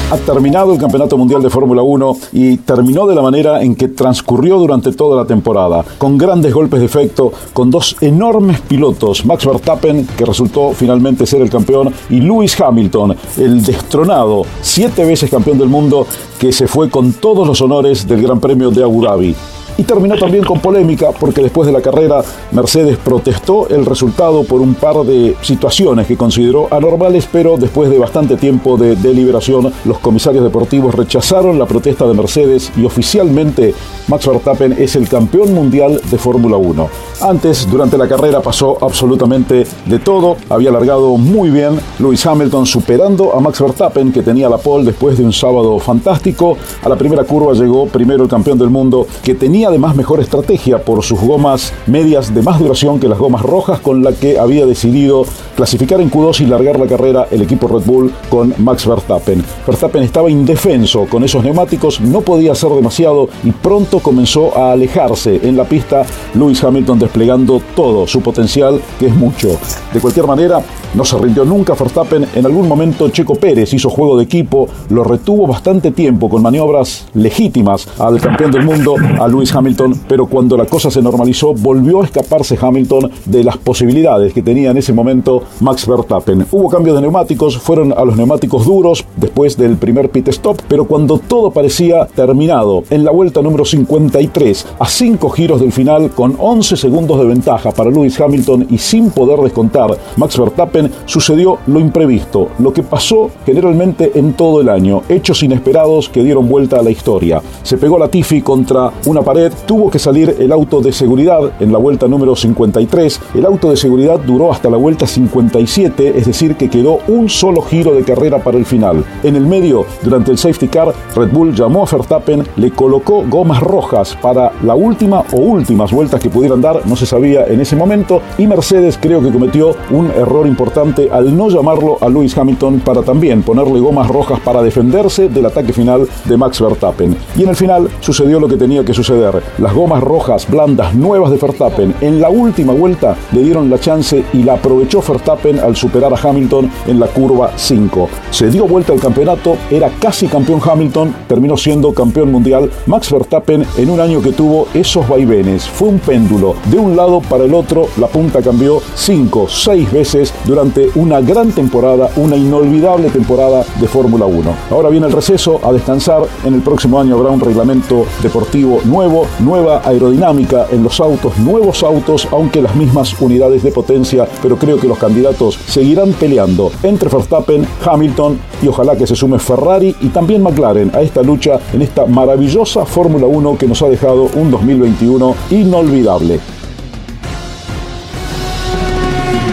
Ha terminado el Campeonato Mundial de Fórmula 1 y terminó de la manera en que transcurrió durante toda la temporada, con grandes golpes de efecto, con dos enormes pilotos, Max Verstappen, que resultó finalmente ser el campeón, y Lewis Hamilton, el destronado, siete veces campeón del mundo, que se fue con todos los honores del Gran Premio de Abu Dhabi. Y terminó también con polémica porque después de la carrera Mercedes protestó el resultado por un par de situaciones que consideró anormales, pero después de bastante tiempo de deliberación, los comisarios deportivos rechazaron la protesta de Mercedes y oficialmente Max Verstappen es el campeón mundial de Fórmula 1. Antes, durante la carrera pasó absolutamente de todo, había largado muy bien Lewis Hamilton superando a Max Verstappen que tenía la pole después de un sábado fantástico. A la primera curva llegó primero el campeón del mundo que tenía además mejor estrategia por sus gomas medias de más duración que las gomas rojas con la que había decidido clasificar en Q2 y largar la carrera el equipo Red Bull con Max Verstappen. Verstappen estaba indefenso con esos neumáticos, no podía hacer demasiado y pronto comenzó a alejarse en la pista Lewis Hamilton desplegando todo su potencial, que es mucho. De cualquier manera, no se rindió nunca Verstappen. En algún momento Checo Pérez hizo juego de equipo, lo retuvo bastante tiempo con maniobras legítimas al campeón del mundo, a Lewis Hamilton, pero cuando la cosa se normalizó volvió a escaparse Hamilton de las posibilidades que tenía en ese momento Max Verstappen. Hubo cambios de neumáticos, fueron a los neumáticos duros después del primer pit stop, pero cuando todo parecía terminado, en la vuelta número 53, a 5 giros del final, con 11 segundos de ventaja para Lewis Hamilton y sin poder descontar Max Verstappen, sucedió lo imprevisto, lo que pasó generalmente en todo el año, hechos inesperados que dieron vuelta a la historia. Se pegó la Tiffy contra una pared, tuvo que salir el auto de seguridad en la vuelta número 53, el auto de seguridad duró hasta la vuelta 57, es decir, que quedó un solo giro de carrera para el final. En el medio, durante el safety car, Red Bull llamó a Verstappen, le colocó gomas rojas para la última o últimas vueltas que pudieran dar, no se sabía en ese momento, y Mercedes creo que cometió un error importante al no llamarlo a Lewis Hamilton para también ponerle gomas rojas para defenderse del ataque final de Max Verstappen. Y en el final sucedió lo que tenía que suceder. Las gomas rojas blandas nuevas de Verstappen en la última vuelta le dieron la chance y la aprovechó Verstappen al superar a Hamilton en la curva 5. Se dio vuelta al campeonato, era casi campeón Hamilton, terminó siendo campeón mundial Max Verstappen en un año que tuvo esos vaivenes. Fue un péndulo. De un lado para el otro, la punta cambió 5, 6 veces durante una gran temporada, una inolvidable temporada de Fórmula 1. Ahora viene el receso a descansar. En el próximo año habrá un reglamento deportivo nuevo, nueva aerodinámica en los autos, nuevos autos, aunque las mismas unidades de potencia, pero creo que los candidatos seguirán peleando entre Verstappen, Hamilton y ojalá que se sume Ferrari y también McLaren a esta lucha en esta maravillosa Fórmula 1 que nos ha dejado un 2021 inolvidable.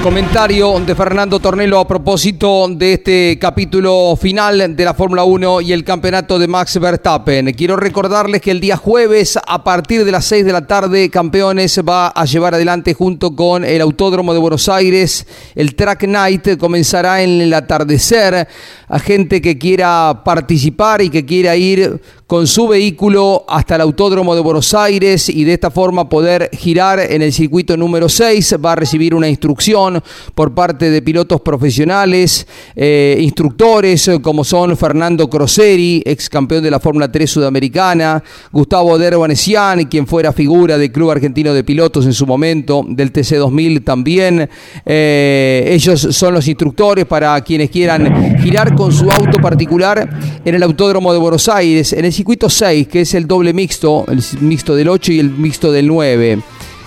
Comentario de Fernando Tornelo a propósito de este capítulo final de la Fórmula 1 y el campeonato de Max Verstappen. Quiero recordarles que el día jueves, a partir de las 6 de la tarde, Campeones va a llevar adelante junto con el Autódromo de Buenos Aires el Track Night. Comenzará en el atardecer. A gente que quiera participar y que quiera ir con su vehículo hasta el Autódromo de Buenos Aires y de esta forma poder girar en el circuito número 6. Va a recibir una instrucción por parte de pilotos profesionales, eh, instructores eh, como son Fernando Croseri, ex campeón de la Fórmula 3 sudamericana, Gustavo Derbanesian, quien fuera figura del Club Argentino de Pilotos en su momento, del TC2000 también. Eh, ellos son los instructores para quienes quieran girar con su auto particular en el Autódromo de Buenos Aires, circuito 6, que es el doble mixto, el mixto del 8 y el mixto del 9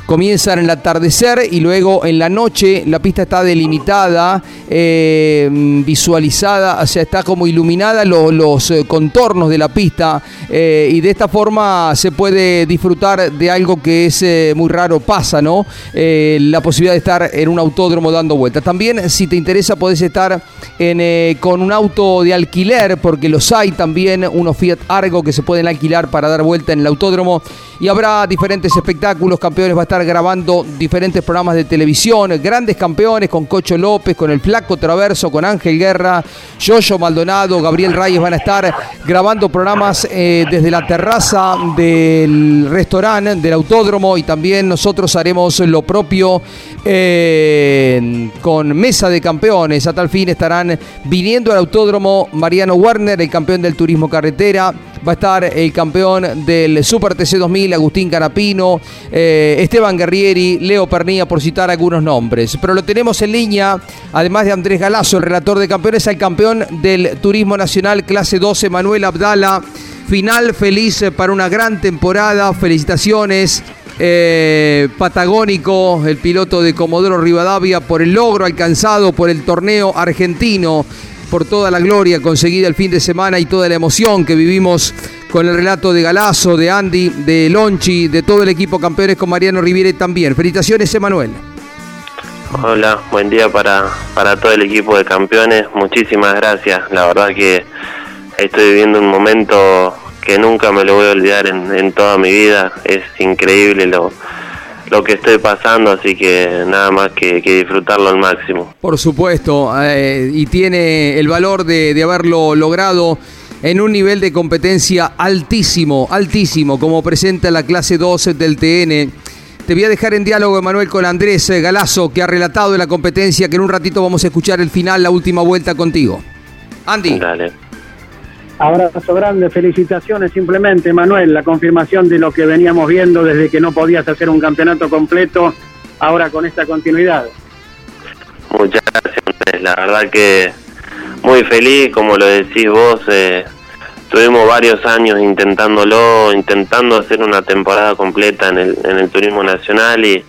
comienzan en el atardecer y luego en la noche la pista está delimitada, eh, visualizada, o sea, está como iluminada lo- los eh, contornos de la pista eh, y de esta forma se puede disfrutar de algo que es muy raro, pasa, ¿no? La posibilidad de estar en un autódromo dando vueltas. También, si te interesa, podés estar con un auto de alquiler, porque los hay también, unos Fiat Argo que se pueden alquilar para dar vuelta en el autódromo y habrá diferentes espectáculos, campeones a grabando diferentes programas de televisión, grandes campeones con Cocho López, con el Flaco Traverso, con Ángel Guerra, Yoyo Maldonado, Gabriel Reyes van a estar grabando programas eh, desde la terraza del restaurante, del autódromo y también nosotros haremos lo propio eh, con Mesa de Campeones. A tal fin estarán viniendo al autódromo Mariano Werner, el campeón del turismo carretera. Va a estar el campeón del Super TC 2000, Agustín Canapino, eh, Esteban Guerrieri, Leo Pernilla, por citar algunos nombres. Pero lo tenemos en línea, además de Andrés Galazo, el relator de campeones, al campeón del Turismo Nacional Clase 12, Manuel Abdala. Final feliz para una gran temporada. Felicitaciones. eh, Patagónico, el piloto de Comodoro Rivadavia, por el logro alcanzado por el torneo argentino por toda la gloria conseguida el fin de semana y toda la emoción que vivimos con el relato de Galazo, de Andy, de Lonchi, de todo el equipo campeones con Mariano Riviere también. Felicitaciones, Emanuel. Hola, buen día para, para todo el equipo de campeones. Muchísimas gracias. La verdad que estoy viviendo un momento que nunca me lo voy a olvidar en, en toda mi vida. Es increíble lo, lo que estoy pasando, así que nada más que, que disfrutarlo al máximo. Por supuesto, eh, y tiene el valor de, de haberlo logrado en un nivel de competencia altísimo, altísimo, como presenta la clase 12 del TN. Te voy a dejar en diálogo, Emanuel, con Andrés eh, Galazo, que ha relatado la competencia, que en un ratito vamos a escuchar el final, la última vuelta contigo. Andy. Dale. Abrazo grande, felicitaciones simplemente, Manuel, la confirmación de lo que veníamos viendo desde que no podías hacer un campeonato completo, ahora con esta continuidad. Muchas gracias. La verdad que muy feliz, como lo decís vos. eh, tuvimos varios años intentándolo, intentando hacer una temporada completa en el turismo nacional y,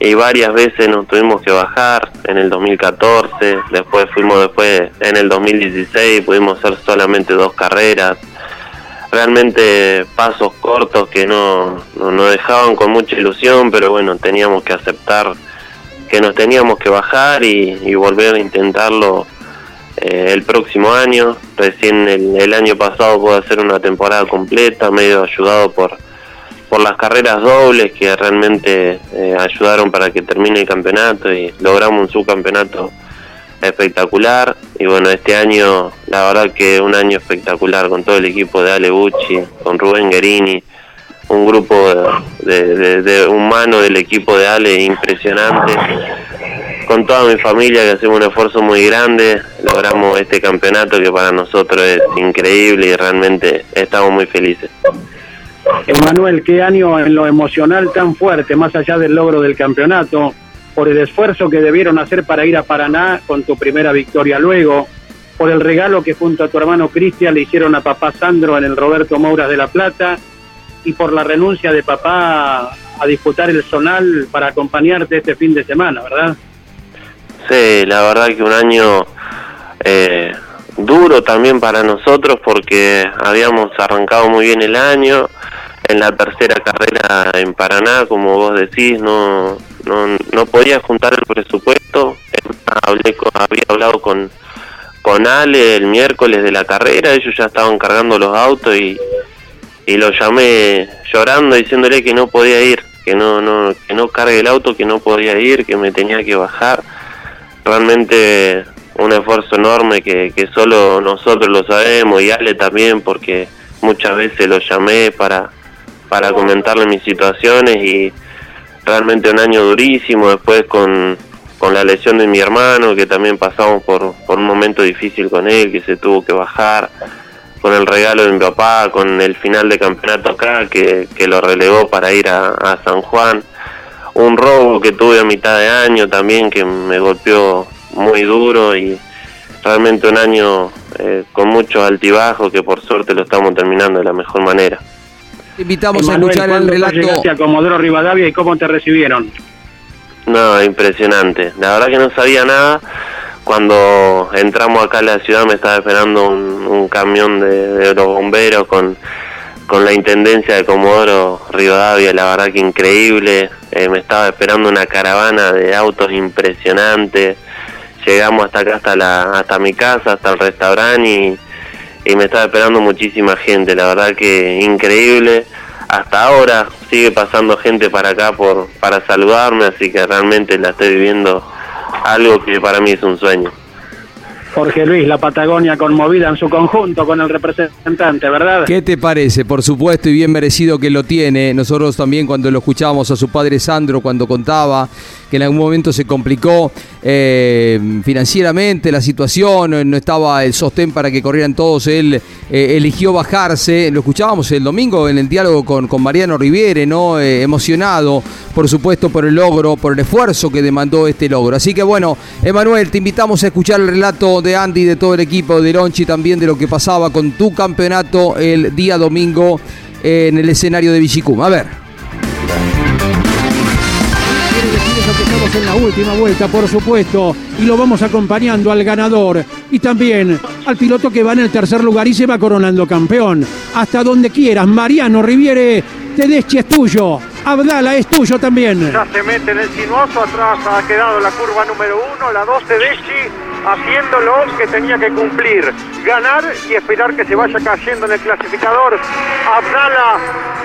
y varias veces nos tuvimos que bajar en el 2014, después fuimos después en el 2016, pudimos hacer solamente dos carreras. Realmente pasos cortos que no, no nos dejaban con mucha ilusión, pero bueno, teníamos que aceptar que nos teníamos que bajar y, y volver a intentarlo eh, el próximo año. Recién el, el año pasado pude hacer una temporada completa, medio ayudado por, por las carreras dobles que realmente eh, ayudaron para que termine el campeonato y logramos un subcampeonato espectacular. Y bueno, este año, la verdad que un año espectacular con todo el equipo de Ale Bucci, con Rubén Guerini, un grupo de, de- de humano del equipo de Ale impresionante. Con toda mi familia que hacemos un esfuerzo muy grande, logramos este campeonato que para nosotros es increíble y realmente estamos muy felices. Emanuel, qué año en lo emocional tan fuerte, más allá del logro del campeonato, por el esfuerzo que debieron hacer para ir a Paraná con tu primera victoria luego, por el regalo que junto a tu hermano Cristian le hicieron a papá Sandro en el Roberto Mouras de La Plata, y por la renuncia de papá a disputar el zonal para acompañarte este fin de semana, ¿verdad? Sí, la verdad que un año eh, duro también para nosotros porque habíamos arrancado muy bien el año. En la tercera carrera en Paraná, como vos decís, no, no, no podía juntar el presupuesto. Hablé con- había hablado con, con Ale el miércoles de la carrera, ellos ya estaban cargando los autos y, y lo llamé llorando diciéndole que no podía ir, que no, no, que no cargue el auto, que no podía ir, que me tenía que bajar realmente un esfuerzo enorme que, que solo nosotros lo sabemos y Ale también porque muchas veces lo llamé para, para comentarle mis situaciones y realmente un año durísimo, después con, con la lesión de mi hermano, que también pasamos por, por un momento difícil con él, que se tuvo que bajar, con el regalo de mi papá, con el final de campeonato acá, que, que lo relegó para ir a, San Juan, un robo que tuve a mitad de año también, que me golpeó muy duro y realmente un año eh, con muchos altibajos que por suerte lo estamos terminando de la mejor manera. Te invitamos Emanuel, a escuchar el ¿cuándo relato. llegaste a Comodoro Rivadavia y cómo te recibieron? No, impresionante. La verdad que no sabía nada. Cuando entramos acá a la ciudad me estaba esperando un, un camión de, de los bomberos con, con la intendencia de Comodoro Rivadavia, la verdad que increíble. Eh, me estaba esperando una caravana de autos impresionante. Llegamos hasta acá, hasta, la, hasta mi casa, hasta el restaurante y, y me estaba esperando muchísima gente. La verdad que increíble. Hasta ahora sigue pasando gente para acá por para saludarme, así que realmente la estoy viviendo algo que para mí es un sueño. Jorge Luis, la Patagonia conmovida en su conjunto con el representante, ¿verdad? ¿Qué te parece? Por supuesto, y bien merecido que lo tiene. Nosotros también cuando lo escuchábamos a su padre Sandro, cuando contaba que en algún momento se complicó eh, financieramente la situación, no estaba el sostén para que corrieran todos, él eh, eligió bajarse. Lo escuchábamos el domingo en el diálogo con, con Mariano Riviere, ¿no? Eh, emocionado, por supuesto, por el logro, por el esfuerzo que demandó este logro. Así que bueno, Emanuel, te invitamos a escuchar el relato de Andy, de todo el equipo de Lonchi, también de lo que pasaba con tu campeonato el día domingo en el escenario de Villicum. A ver. Estamos en la última vuelta, por supuesto, y lo vamos acompañando al ganador y también al piloto que va en el tercer lugar y se va coronando campeón. Hasta donde quieras, Mariano Riviere, Tedeschi es tuyo, Abdala es tuyo también. Ya se mete en el sinuoso, atrás ha quedado la curva número uno, la 2 Tedeschi, haciendo lo que tenía que cumplir, ganar y esperar que se vaya cayendo en el clasificador. Abdala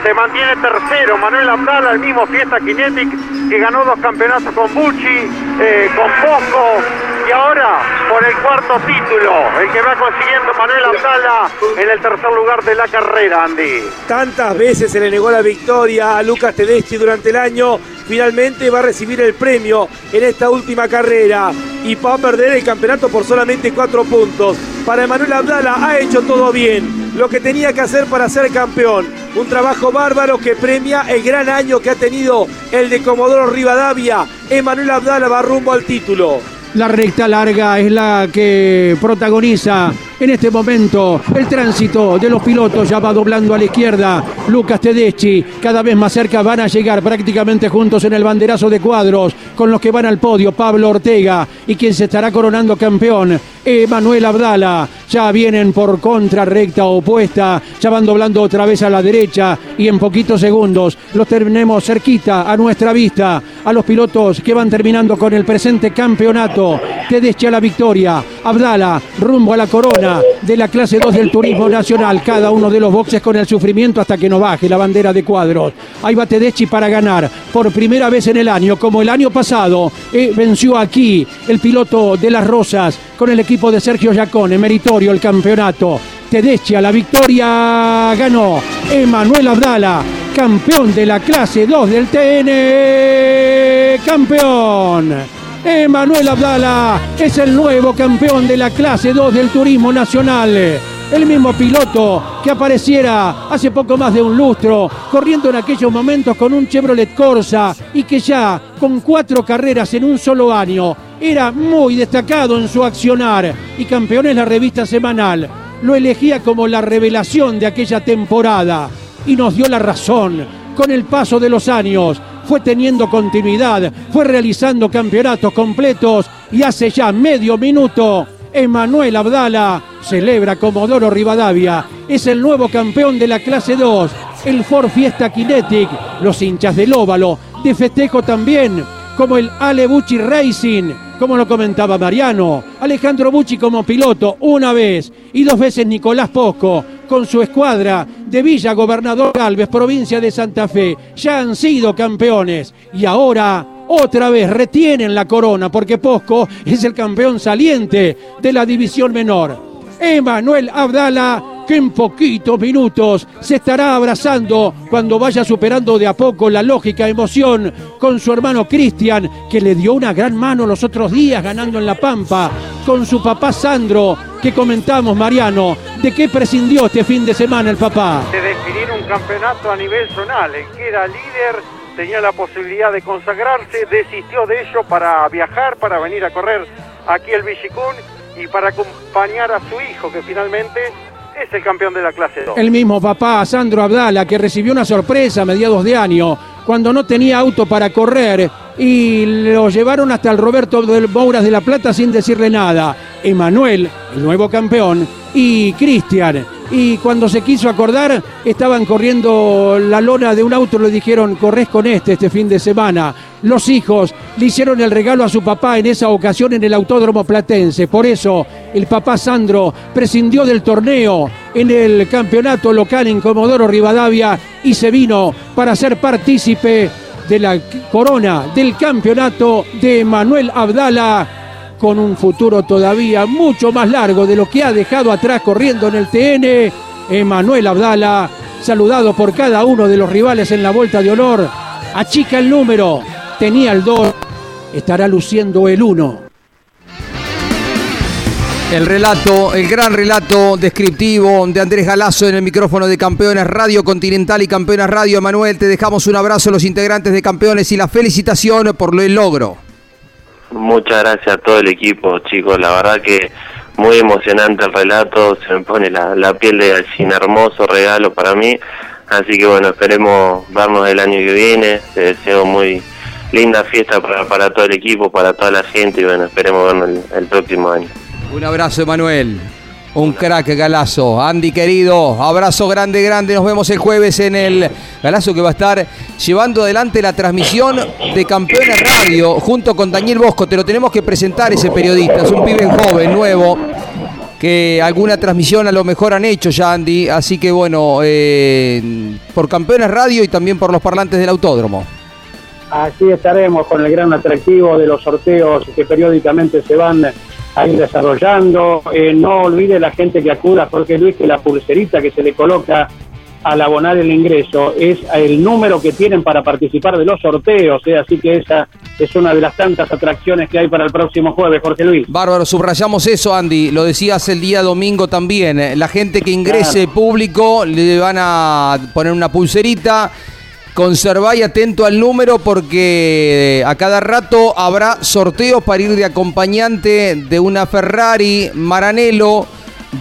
se mantiene tercero, Manuel Abdala, el mismo Fiesta Kinetic, que ganó dos campeonatos con Bucci, eh, con Posco, y ahora por el cuarto título, el que va consiguiendo Manuel Abdala en el tercer lugar de la carrera, Andy. Tantas veces se le negó la victoria a Lucas Tedeschi durante el año. Finalmente va a recibir el premio en esta última carrera y va a perder el campeonato por solamente cuatro puntos. Para Emanuel Abdala ha hecho todo bien, lo que tenía que hacer para ser campeón. Un trabajo bárbaro que premia el gran año que ha tenido el de Comodoro Rivadavia. Emanuel Abdala va rumbo al título. La recta larga es la que protagoniza en este momento el tránsito de los pilotos. Ya va doblando a la izquierda. Lucas Tedeschi cada vez más cerca van a llegar prácticamente juntos en el banderazo de cuadros con los que van al podio. Pablo Ortega y quien se estará coronando campeón. Emanuel Abdala. Ya vienen por contra recta opuesta. Ya van doblando otra vez a la derecha y en poquitos segundos los tenemos cerquita a nuestra vista. A los pilotos que van terminando con el presente campeonato. Tedeschi a la victoria. Abdala rumbo a la corona de la clase 2 del turismo nacional. Cada uno de los boxes con el sufrimiento hasta que no baje la bandera de cuadros. Ahí va Tedeschi para ganar por primera vez en el año, como el año pasado. eh, venció aquí el piloto de las Rosas con el equipo de Sergio Yacone. Meritorio el campeonato. Tedeschi a la victoria ganó Emanuel Abdala, campeón de la clase 2 del TN. Campeón. Emanuel Abdala es el nuevo campeón de la clase 2 del turismo nacional. El mismo piloto que apareciera hace poco más de un lustro, corriendo en aquellos momentos con un Chevrolet Corsa y que ya con cuatro carreras en un solo año era muy destacado en su accionar y campeón en la revista semanal. Lo elegía como la revelación de aquella temporada y nos dio la razón. Con el paso de los años fue teniendo continuidad, fue realizando campeonatos completos y hace ya medio minuto Emanuel Abdala celebra Comodoro Rivadavia. Es el nuevo campeón de la clase 2, el Ford Fiesta Kinetic. Los hinchas del óvalo de festejo también, como el Ale Bucci Racing, como lo comentaba Mariano. Alejandro Bucci como piloto una vez y dos veces Nicolás Posco con su escuadra de Villa Gobernador Galvez, provincia de Santa Fe. Ya han sido campeones y ahora otra vez retienen la corona porque Posco es el campeón saliente de la división menor. Emanuel Abdala que en poquitos minutos se estará abrazando cuando vaya superando de a poco la lógica emoción con su hermano Cristian, que le dio una gran mano los otros días ganando en La Pampa, con su papá Sandro, que comentamos, Mariano, de qué prescindió este fin de semana el papá. de definir un campeonato a nivel zonal. El que era líder tenía la posibilidad de consagrarse, desistió de ello para viajar, para venir a correr aquí el Villicún y para acompañar a su hijo, que finalmente es el campeón de la clase 2. El mismo papá, Sandro Abdala, que recibió una sorpresa a mediados de año, cuando no tenía auto para correr y lo llevaron hasta el Roberto del Mouras de la Plata sin decirle nada. Emanuel, el nuevo campeón, y Cristian. Y cuando se quiso acordar, estaban corriendo la lona de un auto, le dijeron, corres con este este fin de semana. Los hijos le hicieron el regalo a su papá en esa ocasión en el Autódromo Platense. Por eso, el papá Sandro prescindió del torneo en el campeonato local en Comodoro Rivadavia y se vino para ser partícipe de la corona del campeonato de Manuel Abdala con un futuro todavía mucho más largo de lo que ha dejado atrás corriendo en el TN. Emanuel Abdala, saludado por cada uno de los rivales en la vuelta de honor, achica el número, tenía el 2, estará luciendo el 1. El relato, el gran relato descriptivo de Andrés Galazo en el micrófono de Campeones Radio Continental y Campeones Radio. Manuel, te dejamos un abrazo a los integrantes de Campeones y la felicitación por el logro. Muchas gracias a todo el equipo, chicos. La verdad que muy emocionante el relato. Se me pone la, la piel de gallina. Hermoso regalo para mí. Así que bueno, esperemos vernos el año que viene. Te deseo muy linda fiesta para, para todo el equipo, para toda la gente. Y bueno, esperemos vernos el próximo año. Un abrazo, Emanuel. Un crack galazo. Andy querido, abrazo grande, grande. Nos vemos el jueves en el galazo que va a estar llevando adelante la transmisión de Campeones Radio junto con Daniel Bosco. Te lo tenemos que presentar ese periodista. Es un pibe joven, nuevo, que alguna transmisión a lo mejor han hecho ya, Andy. Así que bueno, eh, por Campeones Radio y también por los parlantes del autódromo. Así estaremos con el gran atractivo de los sorteos que periódicamente se van a ir desarrollando. Eh, no olvide la gente que acuda, Jorge Luis, que la pulserita que se le coloca al abonar el ingreso es el número que tienen para participar de los sorteos. eh, Así que esa es una de las tantas atracciones que hay para el próximo jueves, Jorge Luis. Bárbaro, subrayamos eso, Andy. Lo decías el día domingo también. Eh, La gente que ingrese público le van a poner una pulserita. Conservá y atento al número porque a cada rato habrá sorteos para ir de acompañante de una Ferrari, Maranello,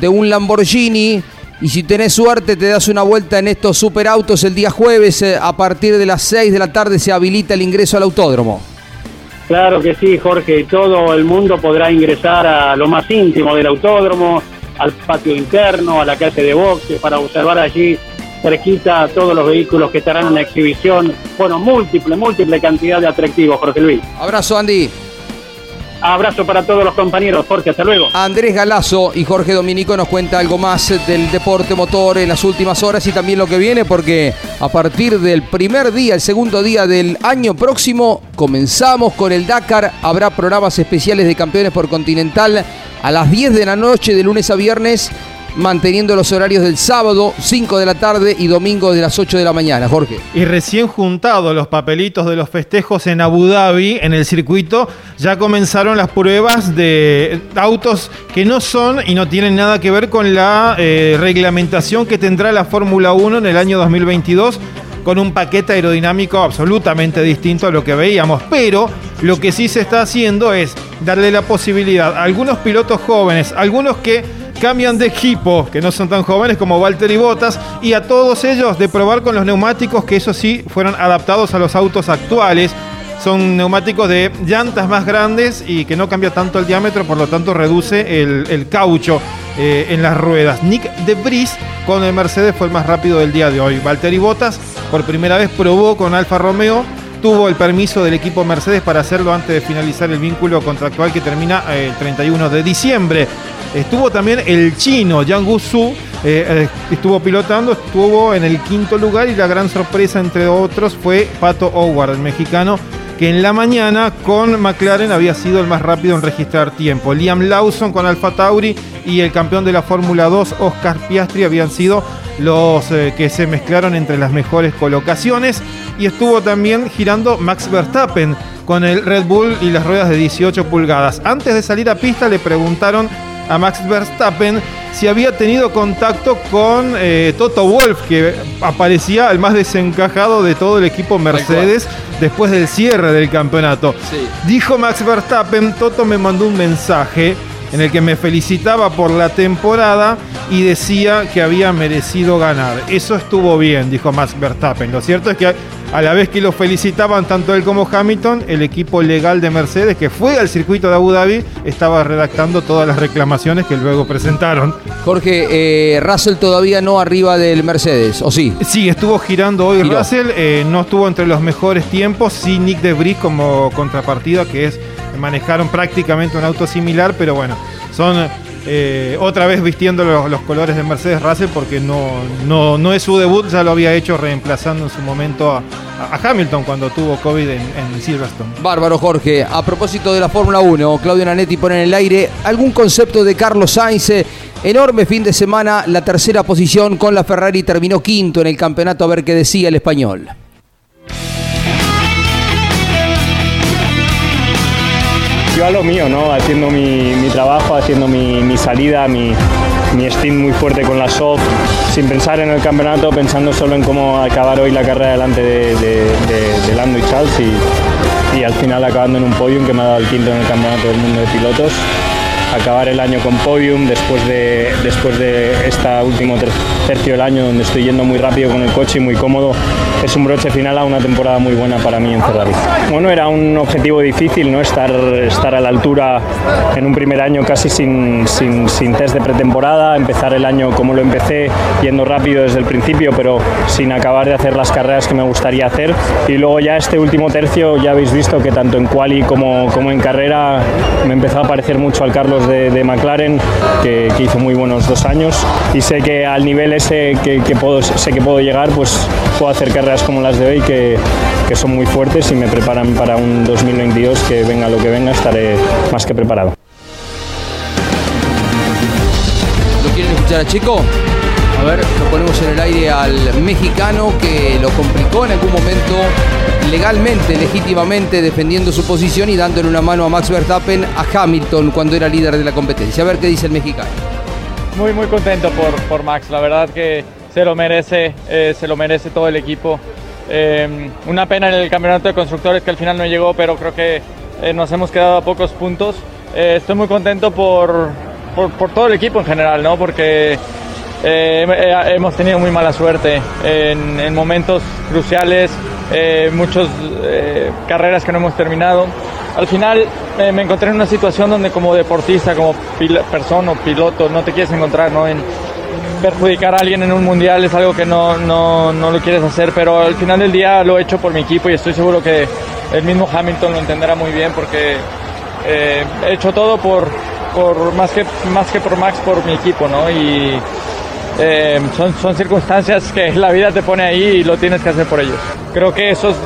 de un Lamborghini. Y si tenés suerte te das una vuelta en estos superautos el día jueves. eh, A partir de las 6 de la tarde se habilita el ingreso al autódromo. Claro que sí, Jorge. Todo el mundo podrá ingresar a lo más íntimo del autódromo, al patio interno, a la calle de boxe, para observar allí cerquita todos los vehículos que estarán en exhibición. Bueno, múltiple, múltiple cantidad de atractivos, Jorge Luis. Abrazo, Andy. Abrazo para todos los compañeros, Jorge, hasta luego. Andrés Galazo y Jorge Dominico nos cuenta algo más del deporte motor en las últimas horas y también lo que viene porque a partir del primer día, el segundo día del año próximo, comenzamos con el Dakar. Habrá programas especiales de campeones por Continental a las 10 de la noche de lunes a viernes, manteniendo los horarios del sábado, 5 de la tarde y domingo de las 8 de la mañana. Jorge. Y recién juntados los papelitos de los festejos en Abu Dhabi, en el circuito, ya comenzaron las pruebas de autos que no son y no tienen nada que ver con la eh, reglamentación que tendrá la Fórmula 1 en el año 2022 con un paquete aerodinámico absolutamente distinto a lo que veíamos. Pero lo que sí se está haciendo es darle la posibilidad a algunos pilotos jóvenes, algunos que cambian de equipo, que no son tan jóvenes como Valtteri Bottas, y a todos ellos de probar con los neumáticos que eso sí fueron adaptados a los autos actuales. Son neumáticos de llantas más grandes y que no cambia tanto el diámetro, por lo tanto reduce el, el caucho eh, en las ruedas. Nick de Vries con el Mercedes fue el más rápido del día de hoy. Valtteri Bottas por primera vez probó con Alfa Romeo tuvo el permiso del equipo Mercedes para hacerlo antes de finalizar el vínculo contractual que termina eh, el 31 de diciembre. Estuvo también el chino Yang Gusu, eh, eh, estuvo pilotando, estuvo en el quinto lugar y la gran sorpresa entre otros fue Pato Howard, el mexicano, que en la mañana con McLaren había sido el más rápido en registrar tiempo. Liam Lawson con Alfa Tauri y el campeón de la Fórmula 2, Oscar Piastri, habían sido los eh, que se mezclaron entre las mejores colocaciones. Y estuvo también girando Max Verstappen con el Red Bull y las ruedas de 18 pulgadas. Antes de salir a pista le preguntaron a Max Verstappen si había tenido contacto con eh, Toto Wolf, que aparecía el más desencajado de todo el equipo Mercedes después del cierre del campeonato. Dijo Max Verstappen, Toto me mandó un mensaje en el que me felicitaba por la temporada y decía que había merecido ganar. Eso estuvo bien, dijo Max Verstappen. Lo cierto es que a la vez que lo felicitaban tanto él como Hamilton, el equipo legal de Mercedes, que fue al circuito de Abu Dhabi, estaba redactando todas las reclamaciones que luego presentaron. Jorge, eh, Russell todavía no arriba del Mercedes, ¿o sí? Sí, estuvo girando hoy Giró. Russell, eh, no estuvo entre los mejores tiempos, sí Nick de Vries como contrapartida, que es manejaron prácticamente un auto similar, pero bueno, son eh, otra vez vistiendo los, colores de Mercedes Russell porque no, no, no es su debut, ya lo había hecho reemplazando en su momento a, Hamilton cuando tuvo COVID en, Silverstone. Bárbaro, Jorge. A propósito de la Fórmula 1, Claudio Nanetti pone en el aire algún concepto de Carlos Sainz. Enorme fin de semana, la tercera posición con la Ferrari terminó quinto en el campeonato. A ver qué decía el español. Yo lo mío, ¿no? Haciendo mi, trabajo, haciendo mi, salida, mi, mi stint muy fuerte con la soft, sin pensar en el campeonato, pensando solo en cómo acabar hoy la carrera delante de, de, Lando y Charles y, al final acabando en un podium que me ha dado el quinto en el campeonato del mundo de pilotos. Acabar el año con podium después de, después de este último ter- tercio del año donde estoy yendo muy rápido con el coche y muy cómodo, es un broche final a una temporada muy buena para mí en Ferrari. Bueno, era un objetivo difícil, ¿no? Estar, estar a la altura en un primer año casi sin, sin, sin test de pretemporada, empezar el año como lo empecé, yendo rápido desde el principio, pero sin acabar de hacer las carreras que me gustaría hacer. Y luego ya este último tercio, ya habéis visto que tanto en quali como, como en carrera me empezó a parecer mucho al Carlos de, de McLaren, que, que hizo muy buenos dos años. Y sé que al nivel ese que, que puedo, sé que puedo llegar, pues puedo hacer carreras como las de hoy, que, que son muy fuertes y me preparan para un 2022 que venga lo que venga, estaré más que preparado. ¿Lo quieren escuchar a Checo? A ver, lo ponemos en el aire al mexicano que lo complicó en algún momento legalmente, legítimamente, defendiendo su posición y dándole una mano a Max Verstappen a Hamilton cuando era líder de la competencia. A ver qué dice el mexicano. Muy, muy contento por, por Max. La verdad que se lo merece, eh, se lo merece todo el equipo. Eh, una pena en el campeonato de constructores que al final no llegó, pero creo que eh, nos hemos quedado a pocos puntos. Eh, estoy muy contento por, por, por todo el equipo en general, ¿no? porque eh, hemos tenido muy mala suerte en, en momentos cruciales, eh, muchas carreras que no hemos terminado. Al final me encontré en una situación donde como deportista, como persona o piloto, no te quieres encontrar ¿no? en perjudicar a alguien en un mundial, es algo que no, no, no lo quieres hacer, pero al final del día lo he hecho por mi equipo y estoy seguro que el mismo Hamilton lo entenderá muy bien porque eh, he hecho todo por, por más, que, más que por Max, por mi equipo, ¿no? Y eh, son, son circunstancias que la vida te pone ahí y lo tienes que hacer por ellos. Creo que esos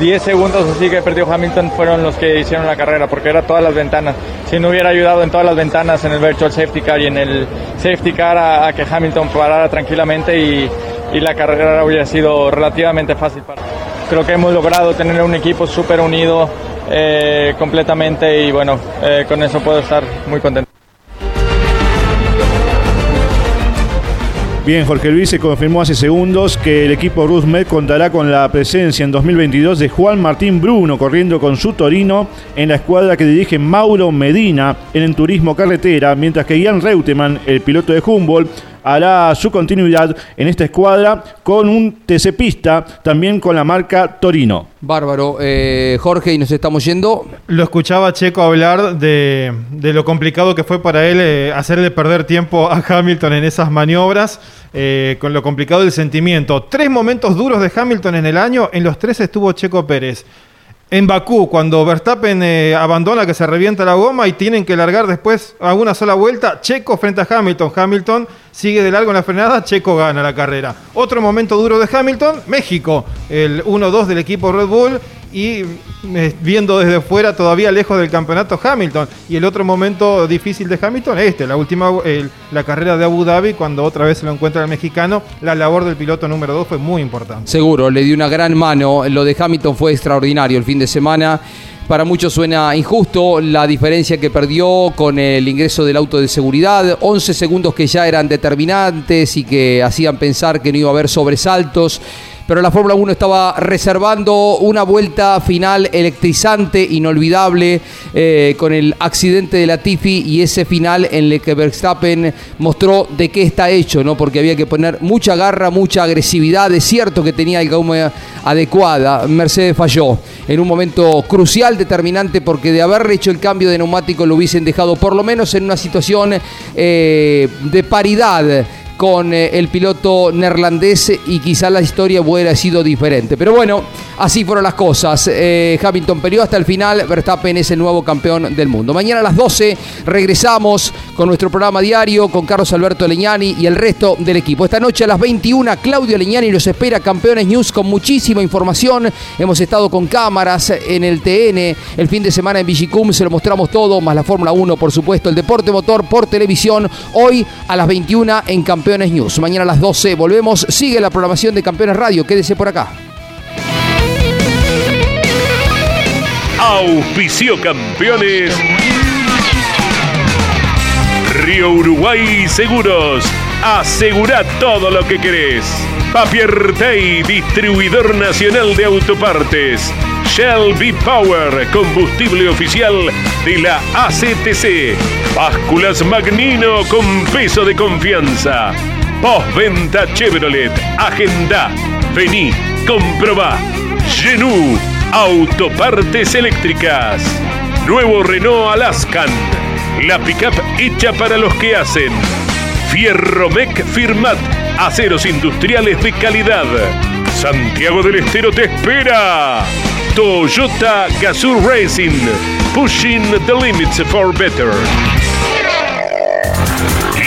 10 segundos así que perdió Hamilton fueron los que hicieron la carrera, porque era todas las ventanas. Si no hubiera ayudado en todas las ventanas, en el virtual safety car y en el safety car a, que Hamilton parara tranquilamente y, y la carrera hubiera sido relativamente fácil para Creo que hemos logrado tener un equipo súper unido eh, completamente y bueno, eh, con eso puedo estar muy contento. Bien, Jorge Luis se confirmó hace segundos que el equipo Rusmed contará con la presencia en 2022 de Juan Martín Bruno corriendo con su Torino en la escuadra que dirige Mauro Medina en el turismo carretera, mientras que Ian Reutemann, el piloto de Humboldt, hará su continuidad en esta escuadra con un TC Pista, también con la marca Torino. Bárbaro. Eh, Jorge, y nos estamos yendo. Lo escuchaba a Checo hablar de, de lo complicado que fue para él eh, hacerle perder tiempo a Hamilton en esas maniobras, eh, con lo complicado del sentimiento. Tres momentos duros de Hamilton en el año, en los tres estuvo Checo Pérez. En Bakú, cuando Verstappen eh, abandona, que se revienta la goma y tienen que largar después a una sola vuelta, Checo frente a Hamilton. Hamilton sigue de largo en la frenada, Checo gana la carrera. Otro momento duro de Hamilton, México, el 1-2 del equipo Red Bull y eh, viendo desde fuera todavía lejos del campeonato Hamilton. Y el otro momento difícil de Hamilton, este, la última, la carrera de Abu Dhabi, cuando otra vez se lo encuentra el mexicano, la labor del piloto número 2 fue muy importante. Seguro, le dio una gran mano. Lo de Hamilton fue extraordinario el fin de semana. Para muchos suena injusto la diferencia que perdió con el ingreso del auto de seguridad. 11 segundos que ya eran determinantes y que hacían pensar que no iba a haber sobresaltos. Pero la Fórmula 1 estaba reservando una vuelta final electrizante, inolvidable, eh, con el accidente de la Tifi y ese final en el que Verstappen mostró de qué está hecho, ¿no? Porque había que poner mucha garra, mucha agresividad. Es cierto que tenía el gaume adecuada. Mercedes falló en un momento crucial, determinante, porque de haber hecho el cambio de neumático lo hubiesen dejado por lo menos en una situación eh, de paridad con eh, el piloto neerlandés y quizá la historia hubiera sido diferente. Pero bueno, así fueron las cosas. Eh, Hamilton peleó hasta el final, Verstappen es el nuevo campeón del mundo. Mañana a las 12 regresamos con nuestro programa diario con Carlos Alberto Leñani y el resto del equipo. Esta noche a las 21 Claudio Leñani los espera Campeones News con muchísima información. Hemos estado con cámaras en el TN, el fin de semana en Vigicum se lo mostramos todo, más la Fórmula 1 por supuesto, el deporte motor por televisión, hoy a las 21 en Campeones News. Mañana a las 12 volvemos, sigue la programación de Campeones Radio, quédese por acá. Auspicio campeones. Río Uruguay Seguros. Asegura todo lo que querés. Papier Tay, distribuidor nacional de autopartes. Shell V Power, combustible oficial de la ACTC. Básculas Magnino con peso de confianza. Postventa Chevrolet. Agenda. Vení, comprobá. Genú. Autopartes eléctricas. Nuevo Renault Alaskan. La pickup hecha para los que hacen. Fierromec Firmat. Aceros industriales de calidad. Santiago del Estero te espera. Toyota Gazoo Racing. Pushing the limits for better.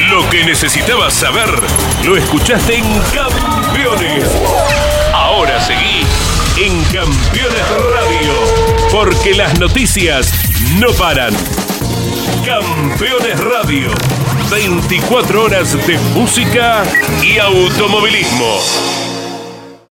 Lo que necesitabas saber lo escuchaste en Campeones. Ahora seguí en Campeones Radio, porque las noticias no paran. Campeones Radio, 24 horas de música y automovilismo.